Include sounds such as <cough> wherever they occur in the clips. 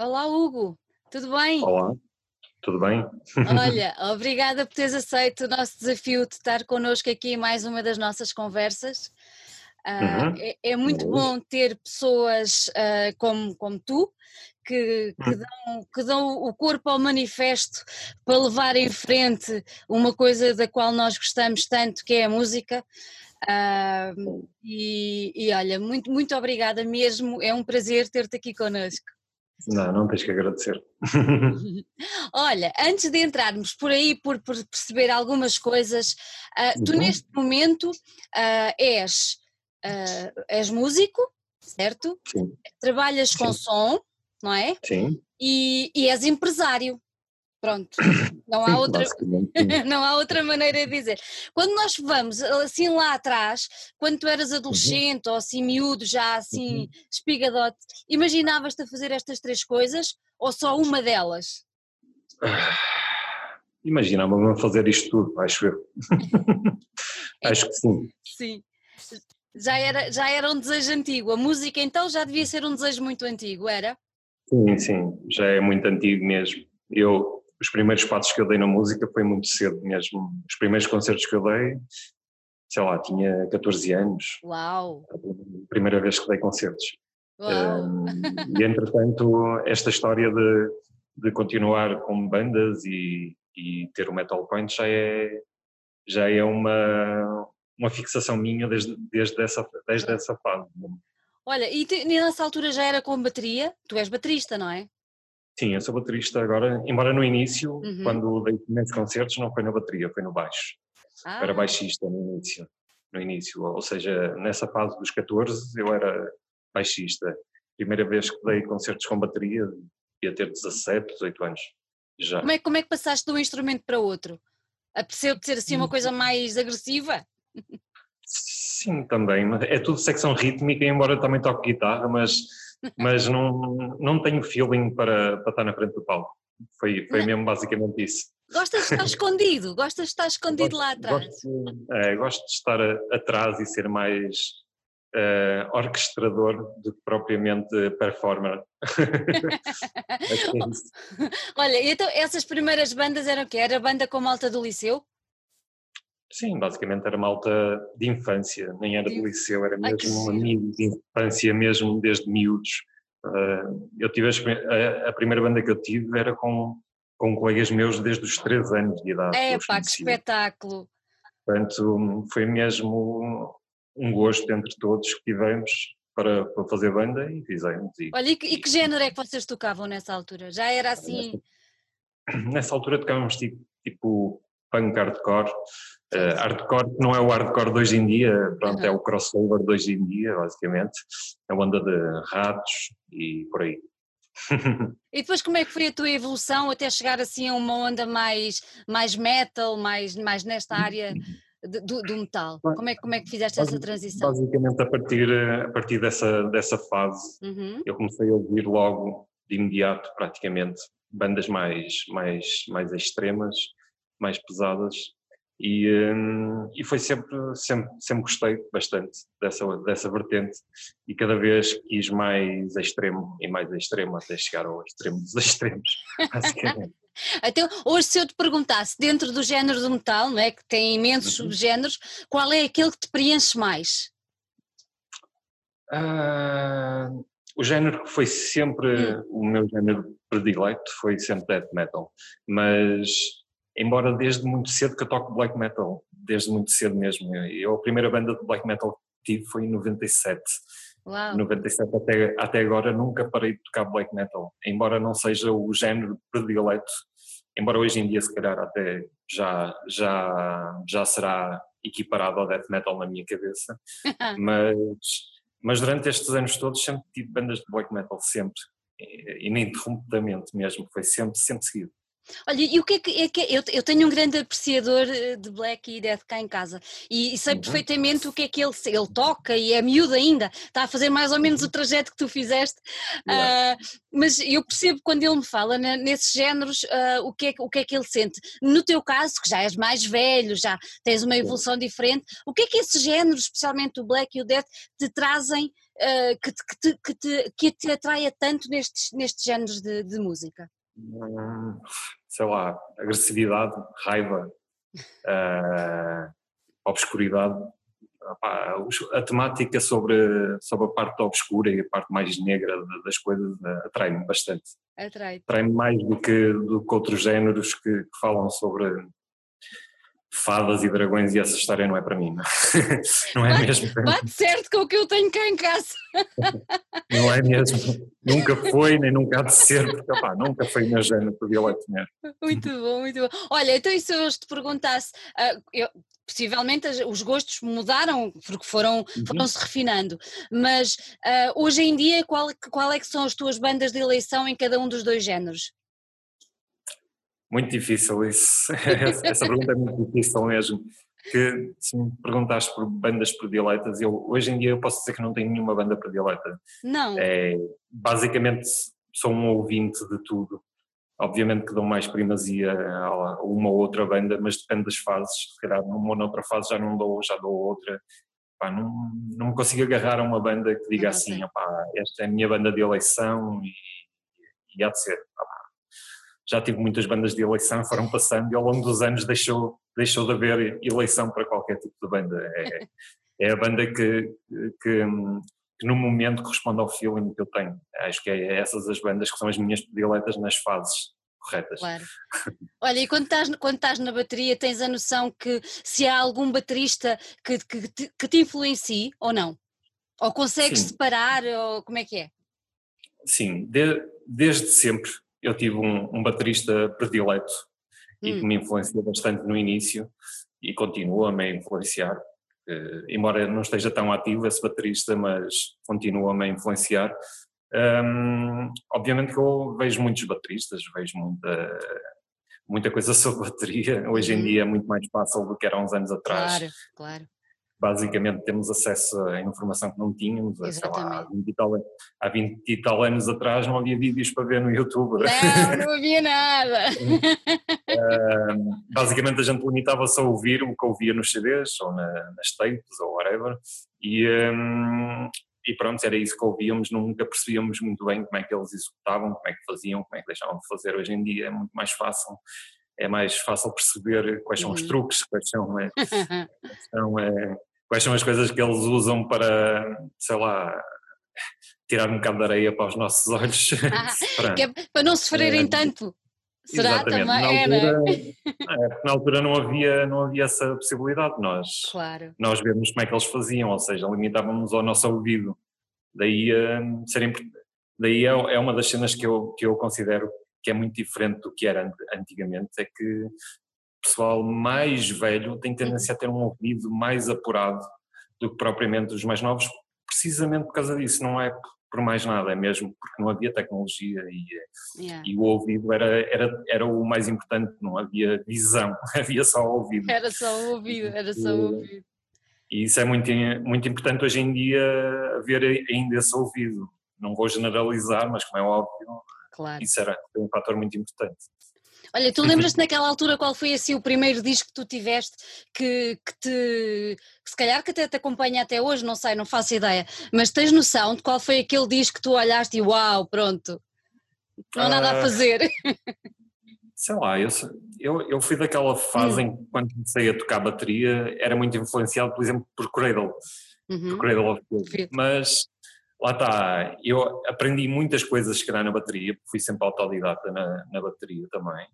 Olá, Hugo, tudo bem? Olá, tudo bem? Olha, <laughs> obrigada por teres aceito o nosso desafio de estar connosco aqui em mais uma das nossas conversas. Ah, Uhum. é, é muito bom ter pessoas ah, como, como tu que, que Hum. dão, que dão o corpo ao manifesto para levar em frente uma coisa da qual nós gostamos tanto, que é a música. Ah, e, e olha, muito, muito obrigada mesmo, é um prazer ter-te aqui connosco. Não, não tens que agradecer. <laughs> Olha, antes de entrarmos por aí, por, por perceber algumas coisas, ah, tu Uhum. neste momento ah, és, ah, és músico, certo? Sim, Trabalhas com Sim. som, não é? sim. E, e és empresário. Pronto, não há outra, <laughs> não há outra maneira de dizer. Quando nós vamos assim lá atrás, quando tu eras adolescente ou assim miúdo, já assim Uhum. espigadote, imaginavas-te a fazer estas três coisas ou só uma delas? Imaginava-me a fazer isto tudo, acho eu. <laughs> acho que sim. Sim. Já era, já era um desejo antigo. A música então já devia ser um desejo muito antigo, era? Sim, sim, já é muito antigo mesmo. Eu, os primeiros passos que eu dei na música foi muito cedo mesmo. Os primeiros concertos que eu dei, sei lá, tinha 14 anos, Uau! a primeira vez que dei concertos. Uau! Um, <laughs> e entretanto, esta história de, de continuar com bandas e, e ter o Metal Point já é, já é uma, uma fixação minha desde, desde, essa, desde essa fase. Olha, e, te, e nessa altura já era com bateria? Tu és baterista, não é? Sim, eu sou baterista agora, embora no início, Uhum. quando dei primeiros concertos, não foi na bateria, foi no baixo. Ah, Eu era baixista no início, no início, ou seja, nessa fase dos 14 eu era baixista. Primeira vez que dei concertos com bateria, ia ter 17, 18 anos. Já. Como é, como é que passaste de um instrumento para outro? Apeteceu-te ser assim Hum. uma coisa mais agressiva? Sim, também. É tudo secção rítmica, embora eu também toque guitarra, mas, mas não, não tenho feeling para, para estar na frente do palco. Foi, foi mesmo basicamente isso. Gostas de estar <laughs> escondido? Gostas de estar escondido lá Gosto- atrás? Gosto, é, gosto de estar a- atrás e ser mais eh, orquestrador do que propriamente performer. <laughs> <laughs> É isso. Olha, então essas primeiras bandas eram o quê? Era banda com malta do liceu? Sim, basicamente era malta de infância, nem era do liceu, era mesmo giro. amigos de infância, mesmo desde miúdos. Ah, eu tive a, a- primeira banda que eu tive era com, com colegas meus desde os 3 anos de idade. É pá, que espetáculo! Portanto, foi mesmo um gosto entre todos que tivemos para, para fazer banda e fizemos. E Olha, e que, e que género é que vocês tocavam nessa altura? Já era assim. nessa altura tocávamos tipo, tipo punk hardcore. Eh, hardcore que não é o hardcore de hoje em dia, pronto, é Uhum. o crossover de hoje em dia, basicamente. É uma onda de ratos e por aí. <laughs> E depois como é que foi a tua evolução até chegar assim a uma onda mais, mais metal, mais, mais nesta área do, do metal? Como é, que- como é que fizeste essa transição? Basicamente, a partir, eh, a partir dessa, dessa fase, Uhum. eu comecei a ouvir logo, de imediato, praticamente, bandas mais, mais, mais extremas, mais pesadas. E, hum, e foi sempre, sempre, sempre gostei bastante dessa, dessa vertente e cada vez quis mais extremo e mais extremo até chegar ao extremo dos <laughs> extremos, basicamente. <laughs> Então, hoje se eu te perguntasse, dentro do género do metal, não é, que tem imensos Uhum. subgéneros, qual é aquele que te preenche mais? Ah, o género que foi sempre Hum. o meu género predileto foi sempre death metal, mas embora desde muito cedo que eu toco black metal, desde muito cedo mesmo. Eu, a primeira banda de black metal que tive foi em 97. Uau! 97 até, até agora nunca parei de tocar black metal, embora não seja o género predileto, embora hoje em dia se calhar até já, já, já será equiparado ao death metal na minha cabeça, <laughs> mas, mas durante estes anos todos sempre tive bandas de black metal, sempre, ininterruptamente mesmo, foi sempre, sempre seguido. Olha, e o que é que, é que eu, eu tenho um grande apreciador eh, de Black e Death cá em casa e, e sei Uhum. perfeitamente o que é que ele, ele toca e é miúdo ainda, está a fazer mais ou menos o trajeto que tu fizeste, ah, mas eu percebo quando ele me fala ne- nesses géneros ah, o, que é, que- o que é que ele sente. No teu caso, que já és mais velho, já tens uma evolução diferente, o que é que esses géneros, especialmente o Black e o Death, te trazem uh, que, te, que, te, que, te, que te atraia tanto nestes, nestes géneros de, de música? Sei lá, agressividade, raiva, uh, obscuridade. A temática sobre, sobre a parte obscura e a parte mais negra das coisas atrai-me bastante. Atrai-me atrai mais do que, do que outros géneros que, que falam sobre fadas e dragões e essa história não é para mim, não, <laughs> não é bate, mesmo. Bate certo com o que eu tenho cá em casa. <laughs> Não é mesmo, nunca foi, nem nunca há de ser, porque opá, nunca foi meu género predileto mesmo. Muito bom, muito bom. Olha, então e se eu te perguntasse, uh, eu, possivelmente os gostos mudaram porque foram, uhum. foram se refinando, mas uh, hoje em dia qual, qual é que são as tuas bandas de eleição em cada um dos dois géneros? Muito difícil isso. <laughs> <laughs> Essa pergunta é muito difícil mesmo. Que se me perguntaste por bandas prediletas, eu hoje em dia eu posso dizer que não tenho nenhuma banda predileta. Não. É, basicamente sou um ouvinte de tudo. Obviamente que dou mais primazia a uma ou outra banda, mas depende das fases. Se calhar numa ou noutra fase já não dou, já dou outra. Pá, não, não me consigo agarrar a uma banda que diga assim, opá, esta é a minha banda de eleição e, e há de ser. Opá, já tive muitas bandas de eleição, foram passando e ao longo dos anos deixou, deixou de haver eleição para qualquer tipo de banda. É, é a banda que, que, que, no momento corresponde ao feeling que eu tenho. Acho que é essas as bandas que são as minhas prediletas nas fases corretas. Claro. Olha, e quando estás, quando estás na bateria, tens a noção que se há algum baterista que, que, te, que te influencie ou não? Ou consegues Sim. separar, ou como é que é? Sim, de, desde sempre eu tive um, um baterista predileto e que hum. me influenciou bastante no início e continua-me a influenciar. Uh, embora não esteja tão ativo esse baterista, mas continua-me a influenciar. Um, obviamente que eu vejo muitos bateristas, vejo muita, muita coisa <laughs> sobre bateria. Hoje em uhum. dia é muito mais fácil do que era há uns anos atrás. Claro, claro basicamente temos acesso a informação que não tínhamos, lá, há, 20 tal, há 20 e tal anos atrás não havia vídeos para ver no YouTube. Não, não havia nada. uh, basicamente a gente limitava-se a ouvir o que ouvia nos CDs ou na, nas tapes ou whatever e, um, e pronto, era isso que ouvíamos, nunca percebíamos muito bem como é que eles executavam, como é que faziam, como é que deixavam de fazer. Hoje em dia é muito mais fácil é mais fácil perceber quais são os truques, quais são, é, <laughs> quais são é, quais são as coisas que eles usam para, sei lá, tirar um bocado de areia para os nossos olhos. Ah, <laughs> <laughs> para, é para, não sofrerem é, tanto. Será exatamente. também? Na altura, <laughs> é, na altura não havia, não havia essa possibilidade. Nós, claro. nós vemos como é que eles faziam, ou seja, limitávamos ao nosso ouvido. Daí, um, ser, daí é, é uma das cenas que eu, que eu considero que é muito diferente do que era antigamente, é que pessoal mais velho tem tendência a ter um ouvido mais apurado do que propriamente os mais novos, precisamente por causa disso, não é por mais nada, é mesmo porque não havia tecnologia e, yeah. e o ouvido era, era, era o mais importante, não havia visão, <laughs> havia só o ouvido. Era só o ouvido, era só o ouvido. E isso é muito, muito importante hoje em dia haver ainda esse ouvido. Não vou generalizar, mas como é óbvio, claro. isso era um fator muito importante. Olha, tu lembras-te naquela altura qual foi assim o primeiro disco que tu tiveste que, que te, que se calhar que até te acompanha até hoje, não sei, não faço ideia, mas tens noção de qual foi aquele disco que tu olhaste e uau, pronto, não há nada a ah, fazer. Sei lá, eu, eu, eu fui daquela fase hum. em que quando comecei a tocar bateria era muito influenciado, por exemplo, por Cradle, uhum. por Cradle of Field, mas lá está, eu aprendi muitas coisas que na bateria, fui sempre autodidata na, na bateria também,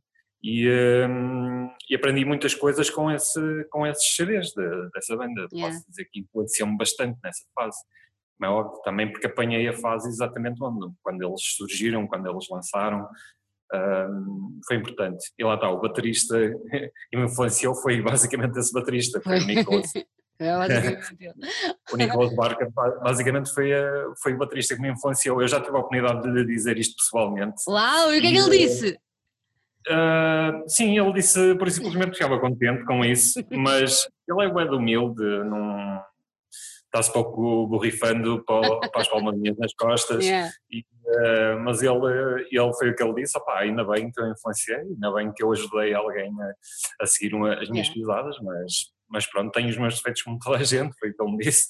e, um, e, aprendi muitas coisas com, esse, com esses CDs de, dessa banda, yeah. posso dizer que influenciou-me bastante nessa fase, mas é óbvio, também porque apanhei a fase exatamente onde, quando eles surgiram, quando eles lançaram, um, foi importante. E lá está, o baterista <laughs> que me influenciou foi basicamente esse baterista, foi o Nicholas. <laughs> É, <laughs> o Nicolas Barker basicamente foi, a, foi o baterista que me influenciou. Eu já tive a oportunidade de lhe dizer isto pessoalmente. Uau, e o que é que ele disse? Uh, sim, ele disse por simplesmente estava contente com isso, <laughs> mas ele é bem humilde, não está-se pouco borrifando para, para as palmadinhas nas costas, yeah. e, uh, mas ele, ele foi o que ele disse, opá, ainda bem que eu influenciei, ainda bem que eu ajudei alguém a, a seguir uma, as minhas yeah. pisadas, mas mas pronto, tenho os meus defeitos como toda a gente, foi o que ele me disse.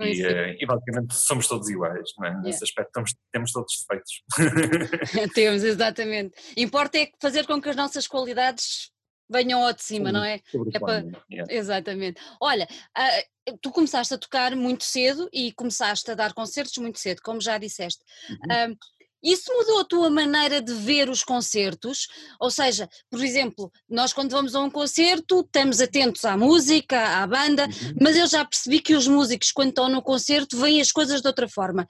E, uh, e, basicamente somos todos iguais, não é? Nesse yeah. aspecto temos, temos todos defeitos. <laughs> temos, exatamente. Importa é fazer com que as nossas qualidades venham ao de cima, não é? é para... yeah. Exatamente. Olha, uh, tu começaste a tocar muito cedo e começaste a dar concertos muito cedo, como já disseste. Uhum. Uh, isso mudou a tua maneira de ver os concertos? Ou seja, por exemplo, nós quando vamos a um concerto estamos atentos à música, à banda, uhum. mas eu já percebi que os músicos, quando estão no concerto, veem as coisas de outra forma.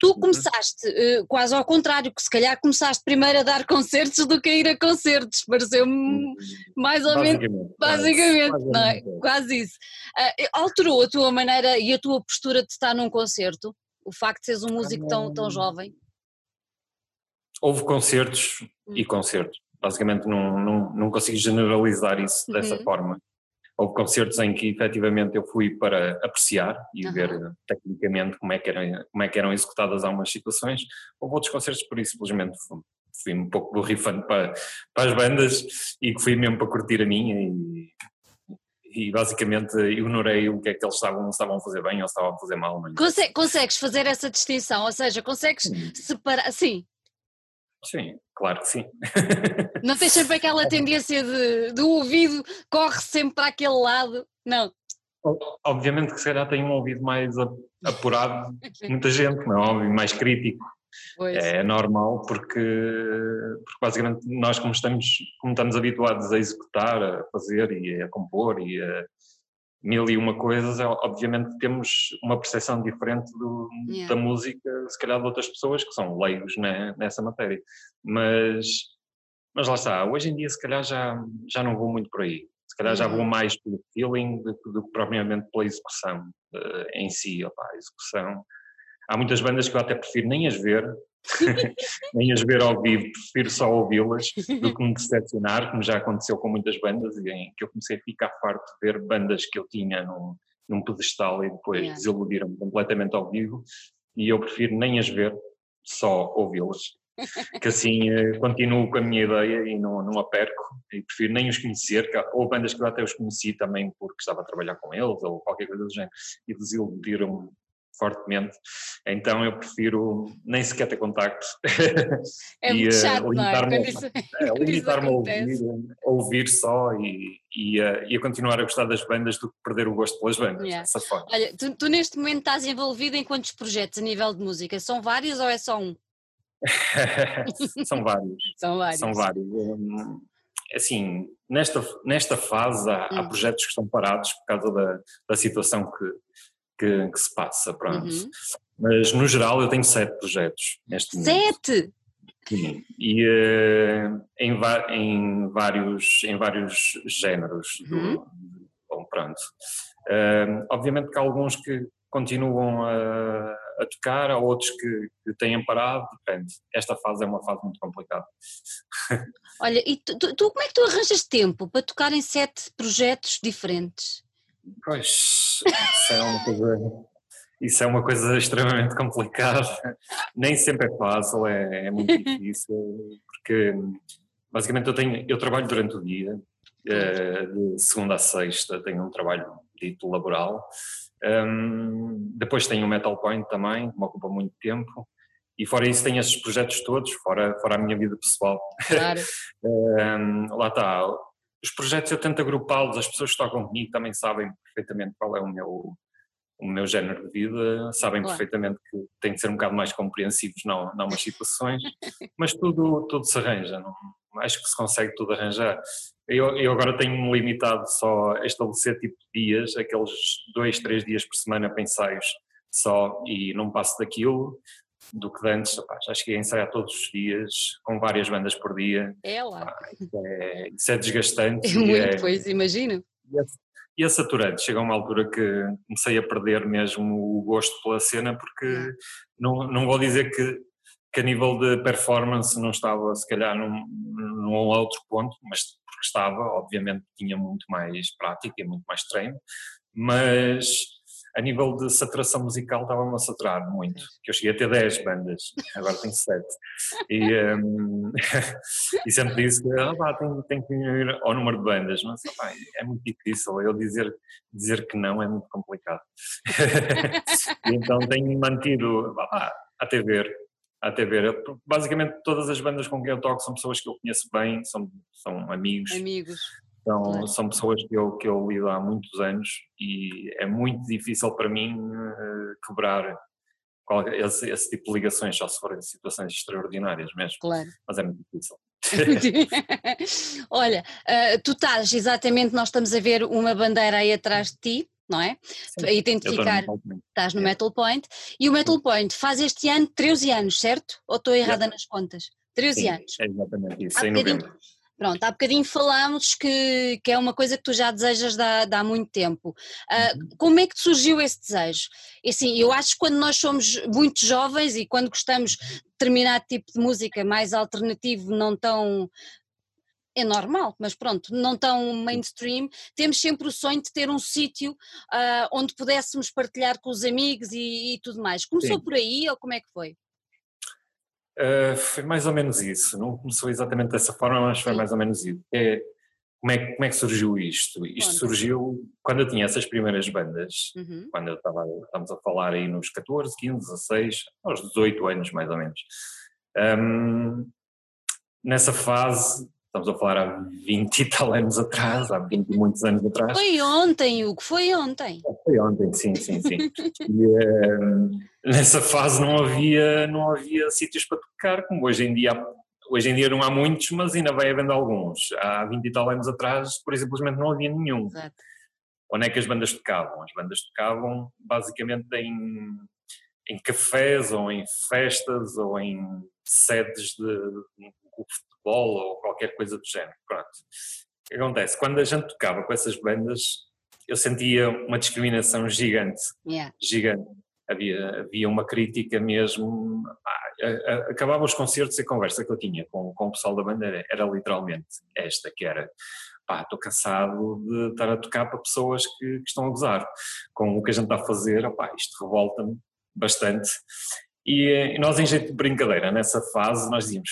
Tu uhum. começaste uh, quase ao contrário, que se calhar começaste primeiro a dar <laughs> concertos do que a ir a concertos, pareceu-me mais ou menos, basicamente, quase, não é? quase isso. Uh, alterou a tua maneira e a tua postura de estar num concerto? O facto de seres um músico tão, tão jovem? Houve concertos e hum. concertos. Basicamente não, não, não consigo generalizar isso uhum. dessa forma. Houve concertos em que efetivamente eu fui para apreciar e uhum. ver tecnicamente como é, que eram, como é que eram executadas algumas situações. Houve outros concertos por isso simplesmente fui, fui um pouco borrifando para, para as bandas e que fui mesmo para curtir a minha e, e basicamente ignorei o que é que eles estavam, estavam a fazer bem ou estavam a fazer mal. Conse consegues fazer essa distinção, ou seja, consegues separar, sim, Sim, claro que sim. Não tens sempre aquela <laughs> tendência de, do ouvido corre sempre para aquele lado, não? Obviamente que se calhar tem um ouvido mais apurado <laughs> muita gente, não é mais crítico. Pois. É normal porque, porque basicamente nós como estamos, como estamos habituados a executar, a fazer e a compor e a, mil e uma coisas, é, obviamente temos uma percepção diferente do, yeah. da música, se calhar de outras pessoas que são leigos né, nessa matéria. Mas, mas lá está, hoje em dia se calhar já, já não vou muito por aí. Se calhar já vou mais pelo feeling do, do que propriamente pela execução uh, em si. Opa, a execução. Há muitas bandas que eu até prefiro nem as ver, <laughs> nem as ver ao vivo, prefiro só ouvi-las do que me decepcionar, como já aconteceu com muitas bandas, em que eu comecei a ficar farto de ver bandas que eu tinha num, num pedestal e depois yeah. desiludiram-me completamente ao vivo, e eu prefiro nem as ver, só ouvi-las. <laughs> Que assim eh, continuo com a minha ideia e não, não a perco, e prefiro nem os conhecer, ou bandas que eu até os conheci também porque estava a trabalhar com eles, ou qualquer coisa do género, e desiludiram-me fortemente, então eu prefiro nem sequer ter contacto. É <laughs> e, muito chato, uh, limitar-me, é, limitar-me a ouvir, <laughs> a ouvir só e, e, uh, e, a continuar a gostar das bandas do que perder o gosto pelas bandas, yeah. dessa forma. Olha, tu, tu, neste momento estás envolvido em quantos projetos a nível de música? São vários ou é só um? <laughs> São vários. São vários. São vários. Um, assim, nesta, nesta fase há, hum. há, projetos que estão parados por causa da, da situação que, que, que se passa, pronto. Uhum. Mas no geral eu tenho sete projetos neste momento. Sete? Sim, e uh, em, em, vários, em vários géneros. Uhum. Do, bom, pronto. Uh, obviamente que há alguns que continuam a, a tocar, há outros que, que, têm parado, depende. Esta fase é uma fase muito complicada. <laughs> Olha, e tu, tu, como é que tu arranjas tempo para tocar em sete projetos diferentes? Pois, isso é uma coisa, isso é uma coisa extremamente complicada. Nem sempre é fácil, é, é muito <laughs> difícil, porque basicamente eu, tenho, eu trabalho durante o dia, eh, de segunda a sexta tenho um trabalho dito laboral. Um, depois tenho o Metal Point também, que me ocupa muito tempo. E fora isso tenho esses projetos todos, fora, fora a minha vida pessoal. Claro. <laughs> um, lá está, os projetos eu tento agrupá-los, as pessoas que tocam comigo também sabem perfeitamente qual é o meu, o meu género de vida, sabem claro. perfeitamente que têm de ser um bocado mais compreensivos em algumas situações, <laughs> mas tudo, tudo se arranja, não, acho que se consegue tudo arranjar. Eu, eu agora tenho-me limitado só a estabelecer tipo de dias, aqueles dois, três dias por semana para ensaios só e não passo daquilo, do que antes. Opa, já cheguei a ensaiar todos os dias, com várias bandas por dia. É lá. Isso, é, isso, é, desgastante. É muito, é, pois, imagino. E é, e é saturante. Chega uma altura que comecei a perder mesmo o gosto pela cena, porque não, não vou dizer que, que a nível de performance não estava, se calhar, num, num outro ponto, mas porque estava, obviamente tinha muito mais prática e muito mais treino, mas a nível de saturação musical estava-me a saturar muito, que eu cheguei a ter 10 bandas, agora tenho 7. E, um, <laughs> e sempre disse que ah, tenho, tenho, que ir ao número de bandas, mas pá, é muito difícil, eu dizer, dizer que não é muito complicado. <laughs> então tenho mantido pá, até ver, até ver. Basicamente todas as bandas com quem eu toco são pessoas que eu conheço bem, são, são amigos. Amigos. São, claro. são pessoas que eu, que eu lido há muitos anos e é muito difícil para mim uh, quebrar esse, esse, tipo de ligações, só se forem situações extraordinárias mesmo. Claro. Mas é muito difícil. <laughs> Olha, uh, tu estás exatamente, nós estamos a ver uma bandeira aí atrás de ti, não é? Sim, a identificar, estás no é. Metal Point, e o Metal Point faz este ano 13 anos, certo? Ou estou errada nas contas? 13 Sim, anos. É exatamente isso, em novembro. Pronto, há bocadinho falámos que, que é uma coisa que tu já desejas de há, de há muito tempo. Uh, como é que surgiu esse desejo? Assim, eu acho que quando nós somos muito jovens e quando gostamos de determinado tipo de música mais alternativo, não tão é normal, mas pronto, não tão mainstream, temos sempre o sonho de ter um sítio uh, onde pudéssemos partilhar com os amigos e, e tudo mais. Começou Sim. por aí ou como é que foi? Uh, foi mais ou menos isso. Não começou exatamente dessa forma, mas foi mais ou menos isso. É, como, é, como é que surgiu isto? Isto surgiu quando eu tinha essas primeiras bandas, uhum. quando eu estava, estamos a falar aí nos 14, 15, 16, aos 18 anos mais ou menos. Um, nessa fase Estamos a falar há 20 e tal anos atrás, há 20 e muitos anos atrás. Foi ontem, Hugo, foi ontem. Foi ontem, sim, sim, sim. e uh, nessa fase não havia, não havia sítios para tocar, como hoje em dia Hoje em dia não há muitos, mas ainda vai havendo alguns. Há 20 e tal anos atrás, por simplesmente não havia nenhum. Exato. Onde é que as bandas tocavam? As bandas tocavam basicamente em, em cafés ou em festas ou em sedes de, de futebol ou qualquer coisa do género. Pronto. O que acontece? Quando a gente tocava com essas bandas, eu sentia uma discriminação gigante. Yeah. Gigante. Havia, havia uma crítica mesmo. Ah, acabava os concertos e a conversa que eu tinha com, com o pessoal da banda era, era literalmente esta, que era pá, estou cansado de estar a tocar para pessoas que, que, estão a gozar com o que a gente está a fazer, opá, isto revolta-me bastante e, nós, em jeito de brincadeira, nessa fase, nós dizíamos: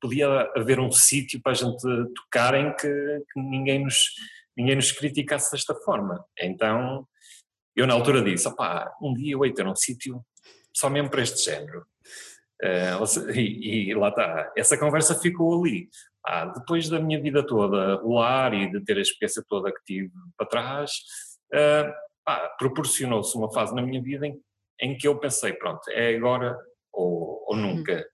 podia haver um sítio para a gente tocar em que, que, ninguém, nos, ninguém nos criticasse desta forma. Então, eu na altura disse: opá, um dia eu hei ter um sítio só mesmo para este género. Uh, e, e, lá está, essa conversa ficou ali. Ah, depois da minha vida toda rolar e de ter a experiência toda que tive para trás, ah, proporcionou-se uma fase na minha vida em em que eu pensei, pronto, é agora ou, ou uhum. nunca.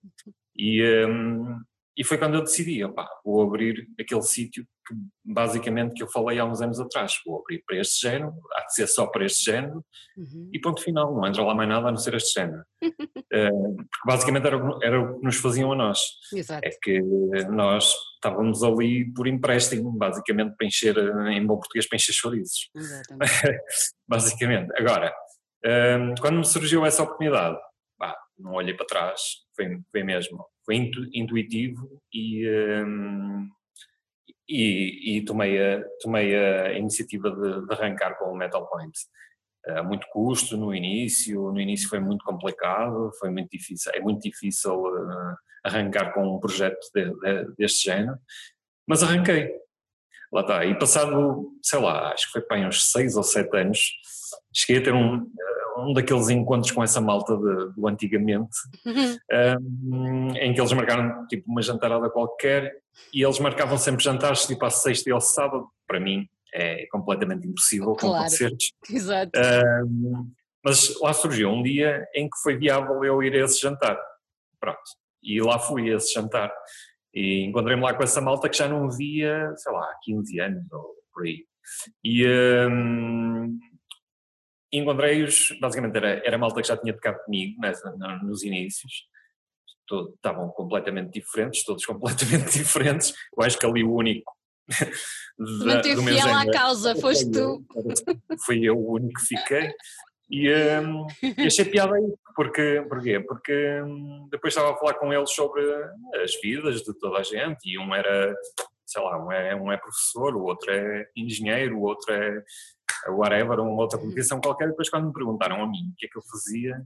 E, um, e foi quando eu decidi, opá, vou abrir aquele sítio que basicamente que eu falei há uns anos atrás, vou abrir para este género, há de ser só para este género uhum. e ponto final, não entra lá mais nada a não ser este género. uh, <laughs> porque basicamente era, era o que nos faziam a nós. Exato. É que nós estávamos ali por empréstimo, basicamente para encher, em bom português, para encher chorizos. <laughs> basicamente. Agora, um, quando me surgiu essa oportunidade, bah, não olhei para trás, foi, foi mesmo, foi intu, intuitivo e, um, e, e, tomei, a, tomei a iniciativa de, de arrancar com o Metal Point. Uh, muito custo no início, no início foi muito complicado, foi muito difícil, é muito difícil uh, arrancar com um projeto de, de, deste género, mas arranquei. Lá está, e passado, sei lá, acho que foi para uns seis ou sete anos, cheguei a ter um, um daqueles encontros com essa malta de, do antigamente, uhum. um, em que eles marcaram tipo uma jantarada qualquer e eles marcavam sempre jantares tipo à sexta e ao sábado. Para mim é completamente impossível com claro. concertos. Exato. Um, mas lá surgiu um dia em que foi viável eu ir a esse jantar. Pronto. E lá fui a esse jantar. E encontrei-me lá com essa malta que já não via, sei lá, há 15 anos ou por aí. E, um, encontrei-os, basicamente era, era malta que já tinha tocado comigo nessa, nos inícios, estavam completamente diferentes, todos <laughs> completamente diferentes, eu acho que ali o único <laughs> da, meu fiel à causa, foste tu. fui eu o único que fiquei e, um, e achei piada aí, porque? Porque um, depois estava a falar com eles sobre as vidas de toda a gente e um era, sei lá, um é, um é professor, o outro é engenheiro, o outro é whatever, uma outra competição qualquer, e depois quando me perguntaram a mim o que é que eu fazia,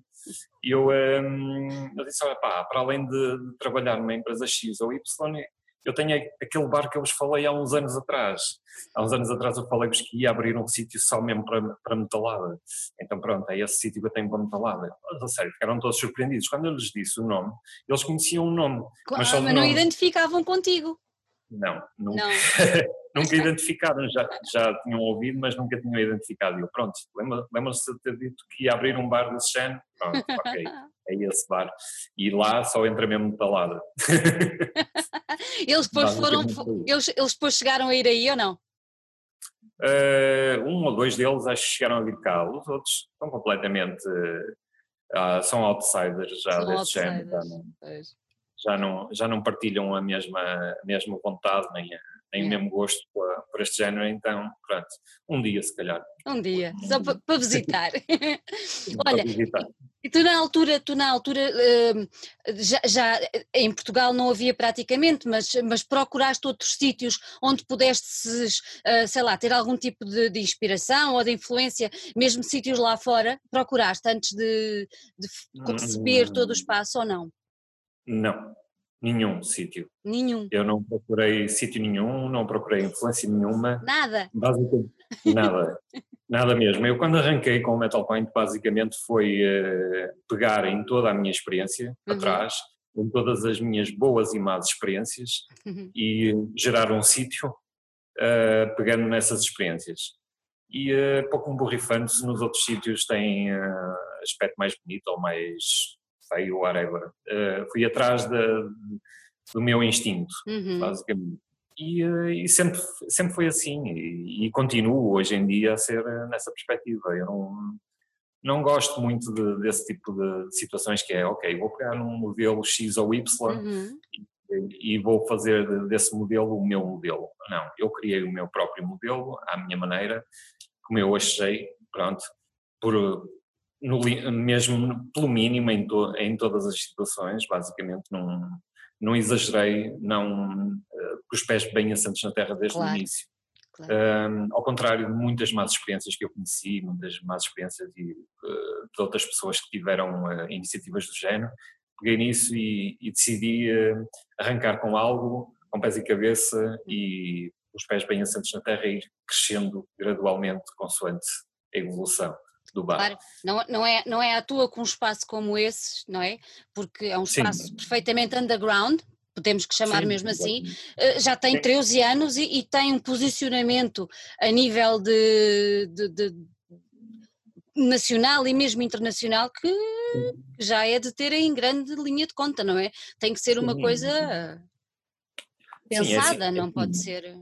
eu, um, eu disse, pá, para além de, de trabalhar numa empresa X ou Y, eu tenho aquele bar que eu vos falei há uns anos atrás. Há uns anos atrás eu falei-vos que ia abrir um sítio só mesmo para, para metalada. Então pronto, é esse sítio que eu tenho para metalada. A sério, ficaram todos surpreendidos. Quando eu lhes disse o nome, eles conheciam o nome. Claro, mas, mas não nome. identificavam contigo. Não, nunca, não. <laughs> nunca identificaram, já, já tinham ouvido, mas nunca tinham identificado. E eu, pronto, lembram-se de ter dito que ia abrir um bar desse género? Pronto, <laughs> ok, é esse bar. E lá só entra mesmo metalada. eles depois foram, eles, eles depois chegaram a ir aí ou não? Uh, um ou dois deles acho que chegaram a vir cá, os outros estão completamente, uh, são outsiders já são desse outsiders. género já não, já não partilham a mesma, a mesma vontade, nem, nem o mesmo gosto por, por, este género, então, pronto, um dia se calhar. Um dia, só para, <laughs> para visitar. Olha, visitar. E tu na altura, tu na altura hum, já, já, em Portugal não havia praticamente, mas, mas procuraste outros sítios onde pudesses, uh, sei lá, ter algum tipo de, de, inspiração ou de influência, mesmo sítios lá fora, procuraste antes de, de conceber todo o espaço ou não? Não, nenhum sítio. Nenhum. Eu não procurei sítio nenhum, não procurei influência nenhuma. Nada. Basicamente, nada. <laughs> nada mesmo. Eu quando arranquei com o Metal Point, basicamente foi uh, pegar em toda a minha experiência uhum. atrás, em todas as minhas boas e más experiências uhum. e gerar um sítio uh, pegando nessas experiências. E uh, pouco me borrifando se nos outros sítios tem uh, aspecto mais bonito ou mais feio, whatever. Uh, fui atrás do meu instinto, uhum. basicamente. E, uh, e, sempre, sempre foi assim, e, e, continuo hoje em dia a ser nessa perspectiva. Eu não, não gosto muito de, desse tipo de situações que é, ok, vou pegar um modelo X ou Y uhum. e, e, vou fazer desse modelo o meu modelo. Não, eu criei o meu próprio modelo, à minha maneira, como eu achei, pronto, por, no, mesmo pelo mínimo em, to, em todas as situações, basicamente não, não exagerei, não uh, com os pés bem assentos na terra desde claro. o início. Claro. Um, ao contrário de muitas más experiências que eu conheci, muitas más experiências de, uh, de outras pessoas que tiveram uh, iniciativas do género, peguei nisso e, e decidi arrancar com algo, com pés e cabeça e os pés bem assentos na terra e ir crescendo gradualmente consoante a evolução do bar. Claro, não, não, é, não é à toa com um espaço como esse, não é? Porque é um espaço Sim. perfeitamente underground, podemos que chamar Sim, mesmo assim, eh, já tem Sim. 13 anos e, e, tem um posicionamento a nível de, de, de nacional e mesmo internacional que já é de ter em grande linha de conta, não é? Tem que ser uma coisa pensada, assim, não é, pode ser.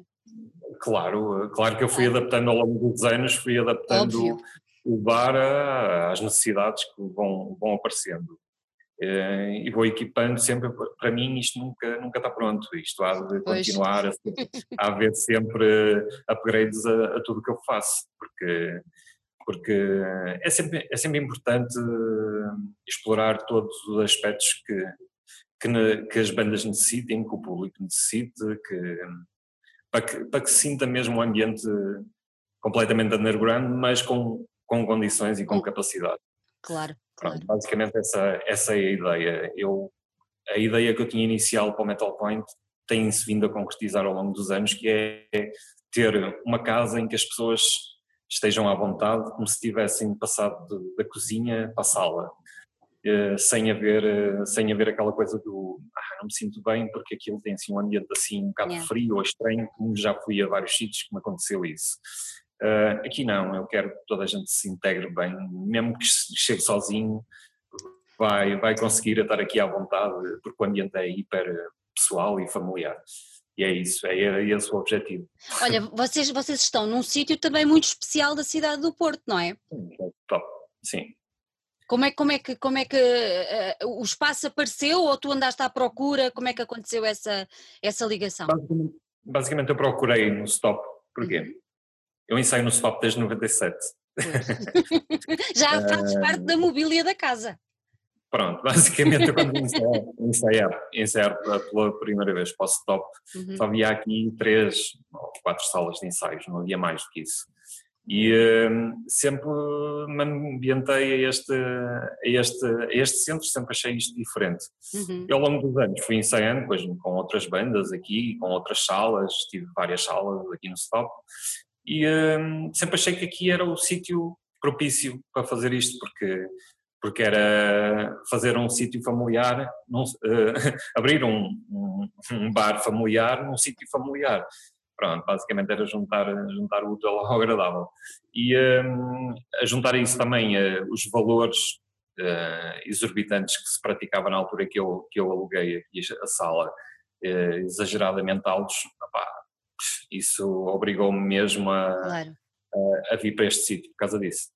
Claro, claro que eu fui adaptando ao longo dos anos, fui adaptando Óbvio o bar às necessidades que vão, vão aparecendo. Eh, e vou equipando sempre, para mim isto nunca, nunca está pronto, isto há de continuar a, a haver sempre upgrades a, a tudo que eu faço, porque, porque é, sempre, é sempre importante explorar todos os aspectos que, que, que as bandas necessitem, que o público necessite, que, para, que, para que se sinta mesmo um ambiente completamente underground, mas com com condições e com capacidade. Claro, Pronto, Basicamente essa, essa é a ideia. Eu, a ideia que eu tinha inicial para o Metal Point tem-se vindo a concretizar ao longo dos anos, que é ter uma casa em que as pessoas estejam à vontade, como se tivessem passado de, da cozinha para a sala, eh, sem, haver, eh, sem haver aquela coisa do ah, não me sinto bem porque aquilo tem assim um ambiente assim um bocado yeah. frio ou estranho, como já fui a vários sítios que me aconteceu isso. Uh, aqui não, eu quero que toda a gente se integre bem, mesmo que chegue sozinho, vai, vai conseguir estar aqui à vontade, porque o ambiente é hiper pessoal e familiar. E é isso, é, é esse o objetivo. Olha, vocês, vocês estão num sítio também muito especial da cidade do Porto, não é? Top, sim. Como é, como é que, como é que uh, o espaço apareceu ou tu andaste à procura? Como é que aconteceu essa, essa ligação? Basicamente, basicamente eu procurei no stop, porquê? Eu ensaio no SWAP desde 97. <laughs> Já fazes uh, parte da mobília da casa. Pronto, basicamente eu quando ensaiar, ensaiar pela primeira vez para o stop, uhum. só havia aqui três ou quatro salas de ensaios, não havia mais do que isso. E uh, sempre me ambientei a este, a, este, a este centro, sempre achei isto diferente. Uhum. E ao longo dos anos fui ensaiando depois, com outras bandas aqui, com outras salas, tive várias salas aqui no Stop, e uh, sempre achei que aqui era o sítio propício para fazer isto, porque porque era fazer um sítio familiar, uh, <laughs> abrir um, um, um, bar familiar num sítio familiar. Pronto, basicamente era juntar, juntar o útil ao agradável. E um, a juntar a isso também uh, os valores uh, exorbitantes que se praticavam na altura que eu, que eu aluguei aqui a sala, exageradamente altos, opá, isso obrigou-me mesmo a, claro. a, a vir para este sítio por causa disso.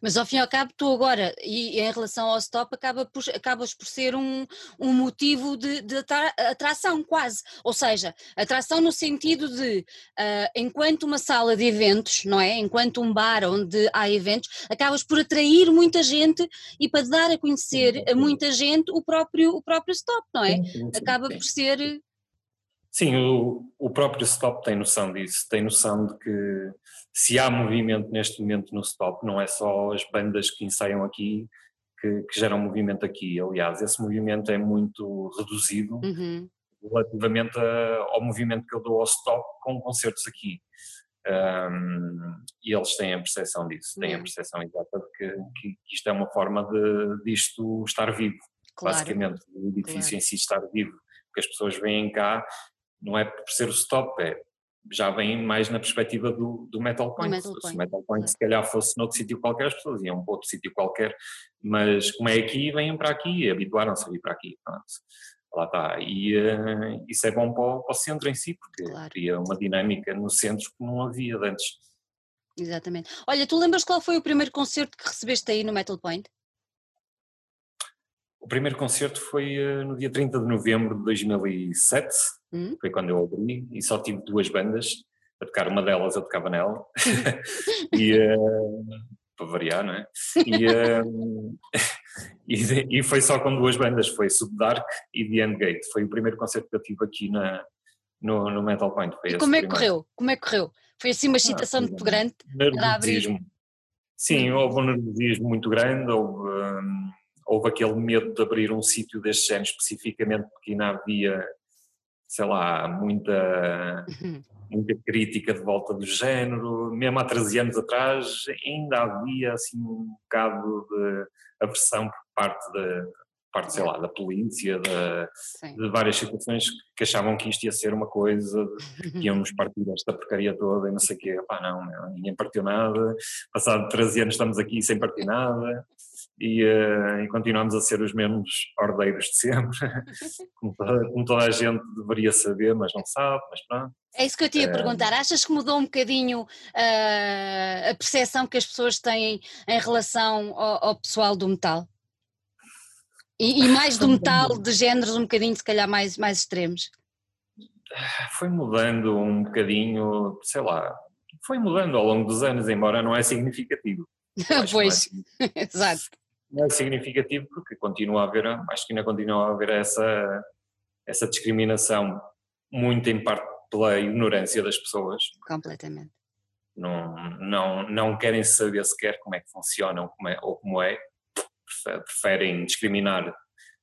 Mas ao fim e ao cabo, tu agora, e em relação ao stop, acaba por, acabas por ser um, um motivo de, de atração, quase. Ou seja, atração no sentido de, uh, enquanto uma sala de eventos, não é? Enquanto um bar onde há eventos, acabas por atrair muita gente e para dar a conhecer a muita gente o próprio, o próprio stop, não é? Acaba por ser. Sim, o, o próprio stop tem noção disso, tem noção de que se há movimento neste momento no stop, não é só as bandas que ensaiam aqui que, que geram movimento aqui. Aliás, esse movimento é muito reduzido uhum. relativamente a, ao movimento que eu dou ao stop com concertos aqui. Um, e eles têm a percepção disso, têm uhum. a percepção exata de que, que, isto é uma forma de disto estar vivo, claro. basicamente, o edifício claro. em si estar vivo, porque as pessoas vêm cá, não é por ser o stop, é já vem mais na perspectiva do, do Metal Point. Metal Point. Se o Metal Point se calhar fosse noutro sítio qualquer, as pessoas iam para outro sítio qualquer, mas como é aqui, vêm para aqui, habituaram-se a vir para aqui. Pronto. Lá está. E uh, isso é bom para o, para o, centro em si, porque claro. cria uma dinâmica no centro que não havia antes. Exatamente. Olha, tu lembras qual foi o primeiro concerto que recebeste aí no Metal Point? O primeiro concerto foi uh, no dia 30 de novembro de 2007, hum? foi quando eu abri, e só tive duas bandas a tocar, uma delas eu tocava nela, <laughs> e, uh, para variar, não é? E, uh, <laughs> e, e, foi só com duas bandas, foi Subdark e The Endgate, foi o primeiro concerto que eu tive aqui na, no, no Metal Point. e como é que correu? Como é que correu? Foi assim uma ah, excitação ah, muito grande para abrir? Sim, houve um nervosismo muito grande, houve... Um, houve aquele medo de abrir um sítio deste género especificamente porque ainda havia, sei lá, muita, uhum. muita crítica de volta do género, mesmo há 13 anos atrás ainda havia assim um bocado de aversão por parte da parte, sei lá, da polícia, de, de, várias situações que achavam que isto ia ser uma coisa, <laughs> que íamos partir esta porcaria toda e não sei o quê, pá não, ninguém partiu nada, passado 13 anos estamos aqui sem partir nada, e, uh, e, continuamos a ser os mesmos ordeiros de sempre, <laughs> como, toda, como, toda, a gente deveria saber, mas não sabe, mas pronto. É isso que eu te ia uh, perguntar, achas que mudou um bocadinho uh, a percepção que as pessoas têm em relação ao, ao pessoal do metal? E, e, mais do metal de géneros um bocadinho, se calhar, mais, mais extremos? Foi mudando um bocadinho, sei lá, foi mudando ao longo dos anos, embora não é significativo. pois, é <laughs> exato não é significativo porque continua a haver, acho que ainda continua a haver essa, essa discriminação, muito em parte pela ignorância das pessoas. Completamente. Não, não, não querem saber sequer como é que funcionam como é, ou como é, preferem discriminar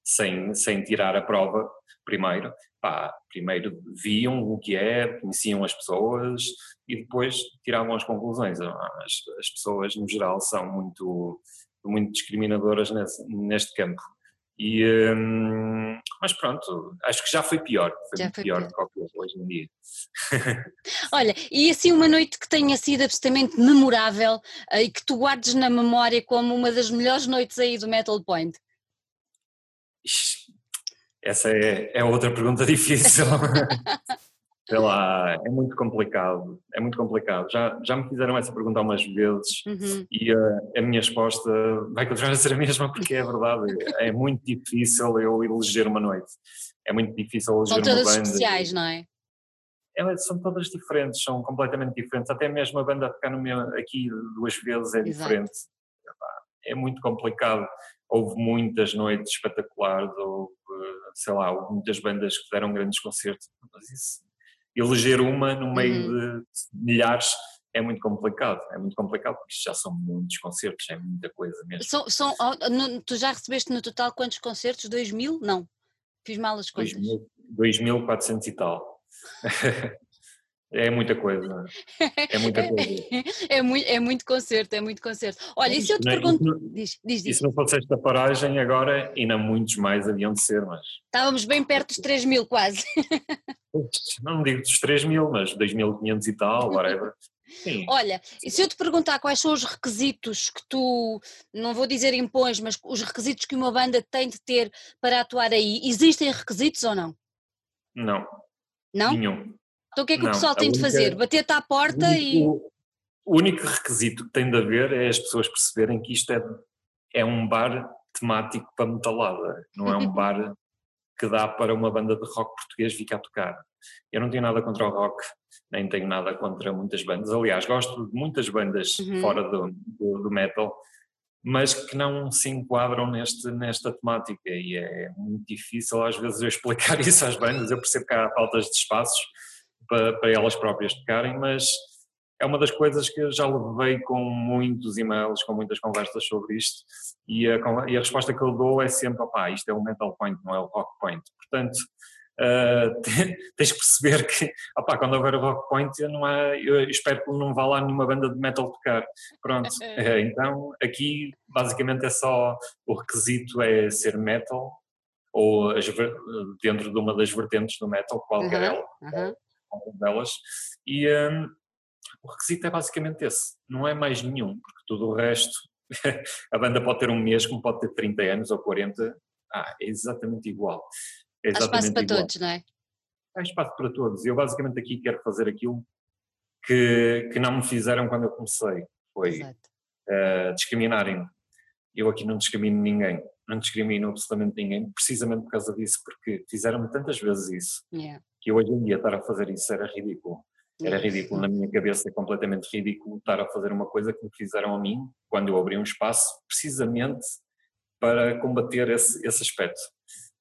sem, sem tirar a prova primeiro. Pá, primeiro viam o que é, conheciam as pessoas e depois tiravam as conclusões. As, as pessoas, no geral, são muito muito discriminadoras nesse, neste campo. E, hum, mas pronto, acho que já foi pior, foi já foi pior, pior do que é hoje em dia. <laughs> <laughs> Olha, e assim uma noite que tenha sido absolutamente memorável eh, e que tu guardes na memória como uma das melhores noites aí do Metal Point? Essa é, é outra pergunta <laughs> difícil. Sei lá, é muito complicado, é muito complicado. Já, já me fizeram essa pergunta umas vezes uhum. e a, a, minha resposta vai continuar a ser a mesma porque é verdade, é muito difícil eu eleger uma noite, é muito difícil eleger são uma banda. São todas especiais, não é? é? São todas diferentes, são completamente diferentes, até mesmo a banda a tocar no meu, aqui duas vezes é diferente. É muito complicado, houve muitas noites espetaculares, houve, sei lá, houve muitas bandas que deram grandes concertos, mas isso eleger uma no meio uhum. de milhares é muito complicado, é muito complicado porque já são muitos concertos, é muita coisa mesmo. São, são, tu já recebeste no total quantos concertos? 2 mil? Não, fiz mal as contas. 2.400 e tal. <laughs> É muita coisa. É <laughs> muita coisa. é, muito, é muito concerto, é muito concerto. Olha, e se eu te pergunto. Diz, diz, diz. E se não fosse esta paragem agora, ainda muitos mais haviam de ser, mas. Estávamos bem perto dos 3 mil, quase. Não digo dos 3 mil, mas 2.500 e tal, whatever. Sim. <laughs> Olha, e se eu te perguntar quais são os requisitos que tu, não vou dizer impões, mas os requisitos que uma banda tem de ter para atuar aí, existem requisitos ou não? Não. Não? Nenhum. Então o que é que não, o pessoal tem única, de fazer? Bater-te à porta o único, e. O único requisito que tem de haver é as pessoas perceberem que isto é, é um bar temático para metalada, não é um <laughs> bar que dá para uma banda de rock português ficar a tocar. Eu não tenho nada contra o rock, nem tenho nada contra muitas bandas. Aliás, gosto de muitas bandas uhum. fora do, do, do, metal, mas que não se enquadram neste, nesta temática. E é muito difícil às vezes eu explicar <laughs> isso às bandas. Eu percebo que há faltas de espaços para, para elas próprias tocarem, mas é uma das coisas que eu já levei com muitos e-mails, com muitas conversas sobre isto, e a, e a resposta que eu dou é sempre, opá, isto é o mental point, não é o rock point. Portanto, <laughs> uh, tens que perceber que, opá, quando houver o rock point, não há, eu espero que não vá lá nenhuma banda de metal tocar. Pronto, uh, <laughs> então aqui basicamente é só, o requisito é ser metal, ou as, dentro de uma das vertentes do metal, qualquer ela. Uhum delas, e um, o requisito é basicamente esse, não é mais nenhum, porque tudo o resto, <laughs> a banda pode ter um mês, como pode ter 30 anos ou 40, ah, é exatamente igual. É exatamente Há espaço para igual. todos, não é? Há espaço para todos. Eu basicamente aqui quero fazer aquilo que, que não me fizeram quando eu comecei, foi uh, discriminarem-me. Eu aqui não discrimino ninguém, não discrimino absolutamente ninguém, precisamente por causa disso, porque fizeram-me tantas vezes isso, yeah que hoje em dia estar a fazer isso era ridículo. Era ridículo na minha cabeça, é completamente ridículo estar a fazer uma coisa que me fizeram a mim quando eu abri um espaço precisamente para combater esse, esse aspecto.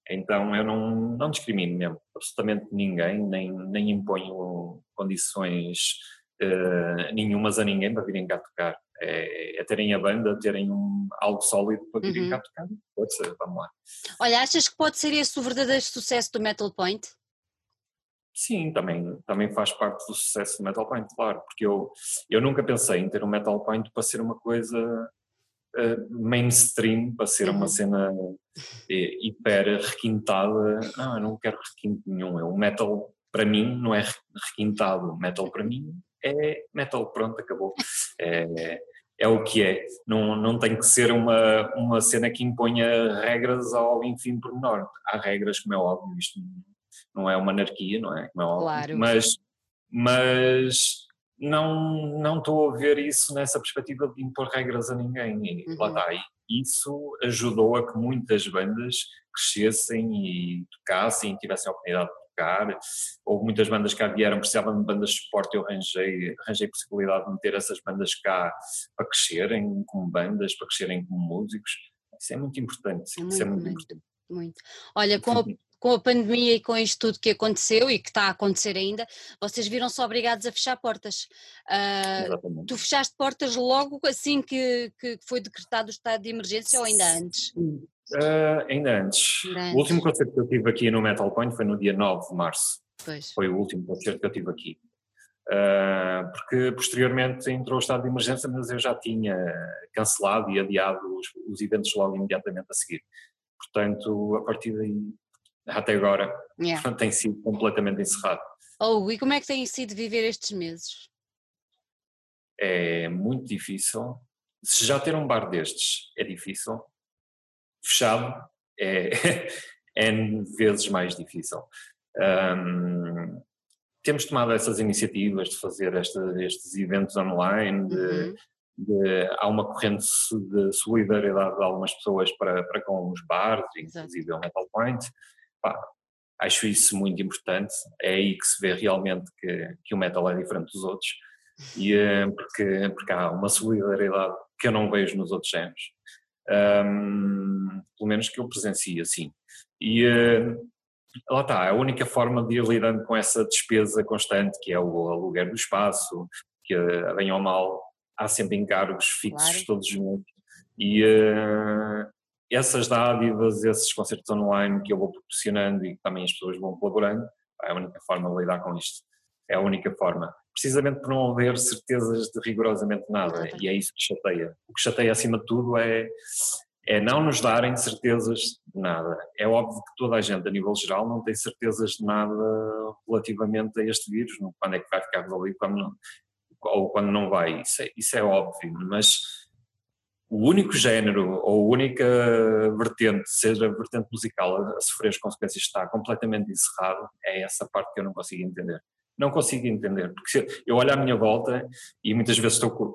Então eu não, não discrimino mesmo, absolutamente ninguém, nem, nem imponho condições uh, nenhumas a ninguém para virem cá tocar. É, é, terem a banda, terem um, algo sólido para virem uhum. cá tocar. Pode ser, vamos lá. Olha, achas que pode ser esse o verdadeiro sucesso do Metal Point? Sim, também, também faz parte do sucesso do Metal Point, claro, porque eu, eu nunca pensei em ter um Metal Point para ser uma coisa uh, mainstream, para ser uhum. uma cena uh, hiper requintada. Não, eu não quero requinte nenhum. O metal para mim não é requintado. Metal para mim é metal, pronto, acabou. É, é o que é. Não, não tem que ser uma, uma cena que imponha regras ao enfim por menor. Há regras, como é óbvio, isto não é uma anarquia, não é? Não, claro. Mas, mas não, não estou a ver isso nessa perspectiva de impor regras a ninguém. E uhum. lá está. E isso ajudou a que muitas bandas crescessem e tocassem, tivessem a oportunidade de tocar. Houve muitas bandas que cá vieram, precisavam de bandas de suporte, eu arranjei, arranjei possibilidade de meter essas bandas cá para crescerem como bandas, para crescerem como músicos. Isso é muito importante. É muito, isso é muito, muito importante. Muito. Olha, com a, com a pandemia e com isto tudo que aconteceu e que está a acontecer ainda, vocês viram-se obrigados a fechar portas. Uh, tu fechaste portas logo assim que, que foi decretado o estado de emergência ou ainda antes? Uh, ainda, antes. ainda antes. O último concerto que eu tive aqui no Metal Point foi no dia 9 de março. Pois. Foi o último concerto que eu tive aqui. Uh, porque posteriormente entrou o estado de emergência, mas eu já tinha cancelado e adiado os, os eventos logo imediatamente a seguir. Portanto, a partir daí até agora, yeah. tem sido completamente encerrado. Oh, e como é que tem sido viver estes meses? É muito difícil. Se já ter um bar destes é difícil, fechado é, <laughs> é vezes mais difícil. Um, temos tomado essas iniciativas de fazer esta, estes eventos online, de, uhum. de, há uma corrente de solidariedade de algumas pessoas para, para com os bares, inclusive o Metal Point, Pá, acho isso muito importante. É aí que se vê realmente que, que o metal é diferente dos outros, e, eh, porque, porque há uma solidariedade que eu não vejo nos outros géneros. Um, pelo menos que eu presencio assim. E uh, lá está, a única forma de ir lidando com essa despesa constante, que é o aluguer do espaço, porque a bem ou mal há sempre encargos fixos claro. todos os meses e uh, essas dádivas, esses concertos online que eu vou proporcionando e que também as pessoas vão colaborando, é a única forma de lidar com isto. É a única forma. Precisamente por não haver certezas de rigorosamente nada. E é isso que chateia. O que chateia acima de tudo é, é não nos darem certezas de nada. É óbvio que toda a gente, a nível geral, não tem certezas de nada relativamente a este vírus, quando é que vai ficar resolvido, quando não, ou quando não vai. Isso é, isso é óbvio, mas o único género ou a única vertente, seja a vertente musical, a sofrer as consequências está completamente encerrado, é essa parte que eu não consigo entender. Não consigo entender, porque eu olho à minha volta e muitas vezes estou com,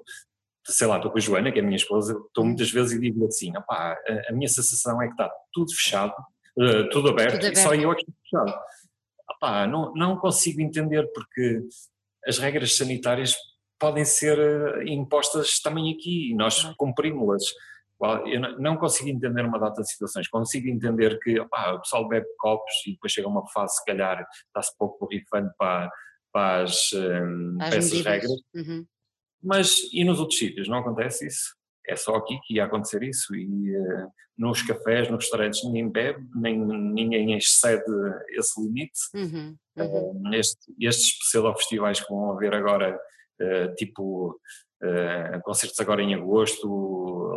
sei lá, estou com a Joana, que é a minha esposa, estou muitas vezes e digo assim, opá, a, minha sensação é que está tudo fechado, uh, tudo, aberto, tudo aberto, e só eu é que estou fechado. Opá, não, não consigo entender porque as regras sanitárias podem ser eh, impostas também aqui e nós cumprimos-las. Eu não consigo entender uma data de situações, consigo entender que opa, o pessoal bebe copos e depois chega uma fase, se calhar, está-se pouco borrifando para, para, as, um, para essas regras. Uhum. Mas e nos outros sítios? Não acontece isso? É só aqui que ia acontecer isso e uh, nos cafés, nos restaurantes ninguém bebe, nem ninguém excede esse limite. Uhum, uhum. Uh, este, estes pseudo-festivais que vão haver agora eh, tipo uh, concertos agora em agosto,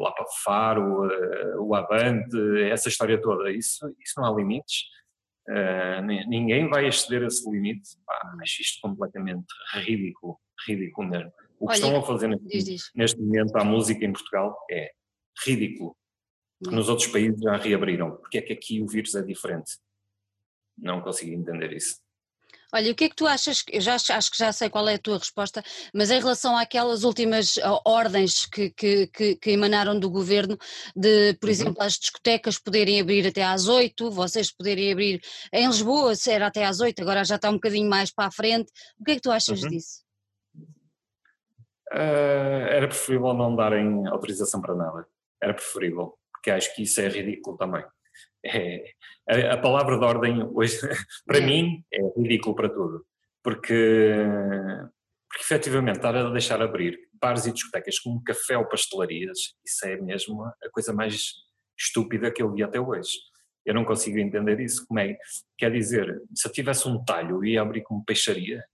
lá para Faro, uh, o Avante, essa história toda, isso, isso não há limites. ninguém vai exceder esse limite, Pá, acho isto completamente ridículo, ridículo mesmo. O que Olha, estão a fazer neste, diz, diz. neste momento à música em Portugal é ridículo. Hum. Nos outros países já reabriram. Porque é que aqui o vírus é diferente? Não consigo entender isso. Olha, o que é que tu achas? Eu já acho que já sei qual é a tua resposta, mas em relação àquelas últimas ordens que, que, que, que emanaram do governo, de, por uhum. exemplo, as discotecas poderem abrir até às 8, vocês poderem abrir em Lisboa, se era até às 8, agora já está um bocadinho mais para a frente. O que é que tu achas uhum. disso? Uh, era preferível não darem autorização para nada. Era preferível, porque acho que isso é ridículo também é, a, a, palavra de ordem hoje, <laughs> para é. mim, é ridículo para tudo, porque, porque efetivamente estar a deixar abrir bares e discotecas como café ou pastelarias, isso é mesmo a coisa mais estúpida que eu vi até hoje. Eu não consigo entender isso. Como é? Quer dizer, se eu tivesse um talho e ia abrir como peixaria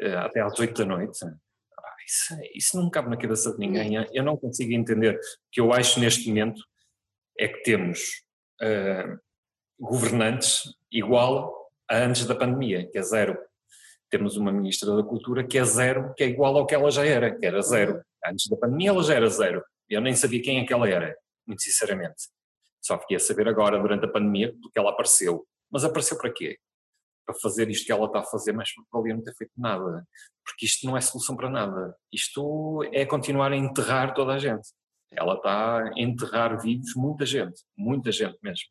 eh, até às oito da noite, ah, isso, isso não cabe na cabeça de ninguém. Eu não consigo entender. O que eu acho neste momento é que temos uh, governantes igual a antes da pandemia, que é zero. Temos uma Ministra da Cultura que é zero, que é igual ao que ela já era, que era zero. Antes da pandemia ela já era zero. Eu nem sabia quem é que ela era, muito sinceramente. Só fiquei a saber agora, durante a pandemia, porque ela apareceu. Mas apareceu para quê? Para fazer isto que ela está a fazer, mas podia não ter feito nada. Porque isto não é solução para nada. Isto é continuar a enterrar toda a gente ela está a enterrar vivos muita gente, muita gente mesmo.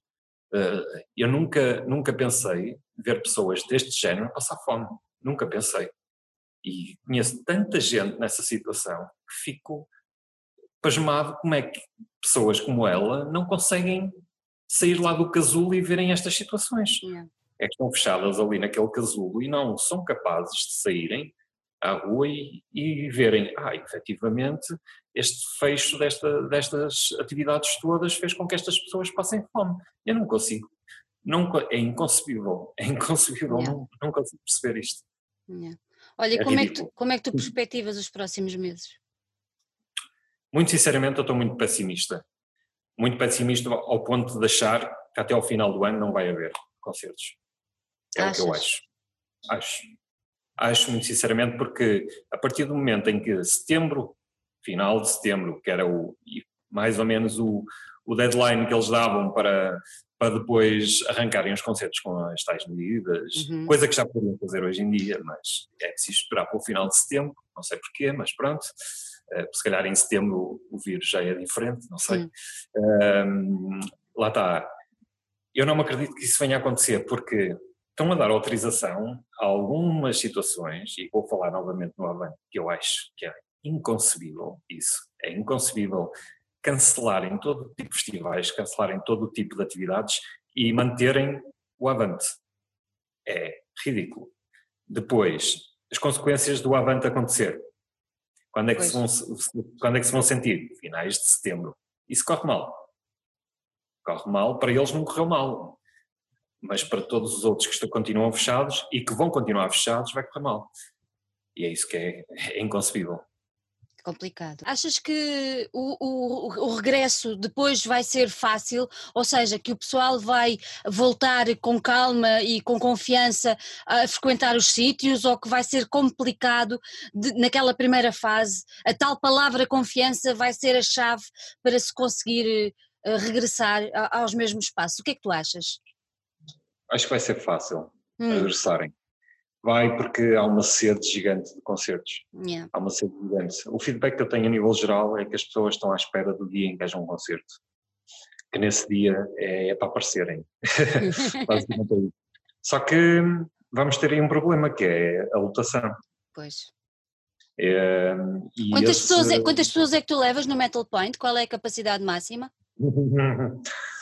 Eh, eu nunca, nunca pensei ver pessoas deste género passar fome, nunca pensei. E conheço tanta gente nessa situação que fico pasmado como é que pessoas como ela não conseguem sair lá do casulo e verem estas situações. Yeah. É que estão fechadas ali naquele casulo e não são capazes de saírem à rua e, e verem, ah, efetivamente, este fecho desta, destas atividades todas fez com que estas pessoas passem fome. Eu não consigo. Não, é inconcebível. <laughs> É inconcebível. Yeah. Não, não consigo perceber isto. Yeah. Olha, é como, é que tu, como é que tu perspectivas os próximos meses? Muito sinceramente, eu estou muito pessimista. Muito pessimista ao ponto de achar que até ao final do ano não vai haver concertos. É Achas? o que eu acho. Acho. Acho muito sinceramente porque a partir do momento em que setembro, final de setembro, que era o mais ou menos o, o deadline que eles davam para, para depois arrancarem os concertos com as tais medidas, uhum. coisa que já poderiam fazer hoje em dia, mas é preciso esperar para o final de setembro, não sei porquê, mas pronto. Uh, se calhar em setembro o vírus já é diferente, não sei. Uhum. lá está. Eu não me acredito que isso venha a acontecer, porque estão a dar autorização a algumas situações, e vou falar novamente no Avante, que eu acho que é inconcebível isso, é inconcebível cancelarem todo tipo de festivais, cancelarem todo o tipo de atividades e manterem o Avante. É ridículo. Depois, as consequências do Avante acontecer. Quando é, que se vão, quando é que se vão sentir? Finais de setembro. Isso corre mal. Corre mal, para eles não correu mal. Mas para todos os outros que continuam fechados e que vão continuar fechados, vai correr mal. E é isso que é, é inconcebível complicado. Achas que o, o, o, regresso depois vai ser fácil? Ou seja, que o pessoal vai voltar com calma e com confiança a frequentar os sítios ou que vai ser complicado de, naquela primeira fase? A tal palavra confiança vai ser a chave para se conseguir uh, regressar aos mesmos espaços. O que é que tu achas? Acho que vai ser fácil hum. regressarem. Vai porque há uma sede gigante de concertos. Yeah. Há uma sede gigante. O feedback que eu tenho a nível geral é que as pessoas estão à espera do dia em que haja um concerto. Que nesse dia é, é para aparecerem. <laughs> É. Só que vamos ter aí um problema que é a lotação. Pois. É, quantas, esse... pessoas é, quantas <laughs> pessoas é que tu levas no Metal Point? Qual é a capacidade máxima? <laughs>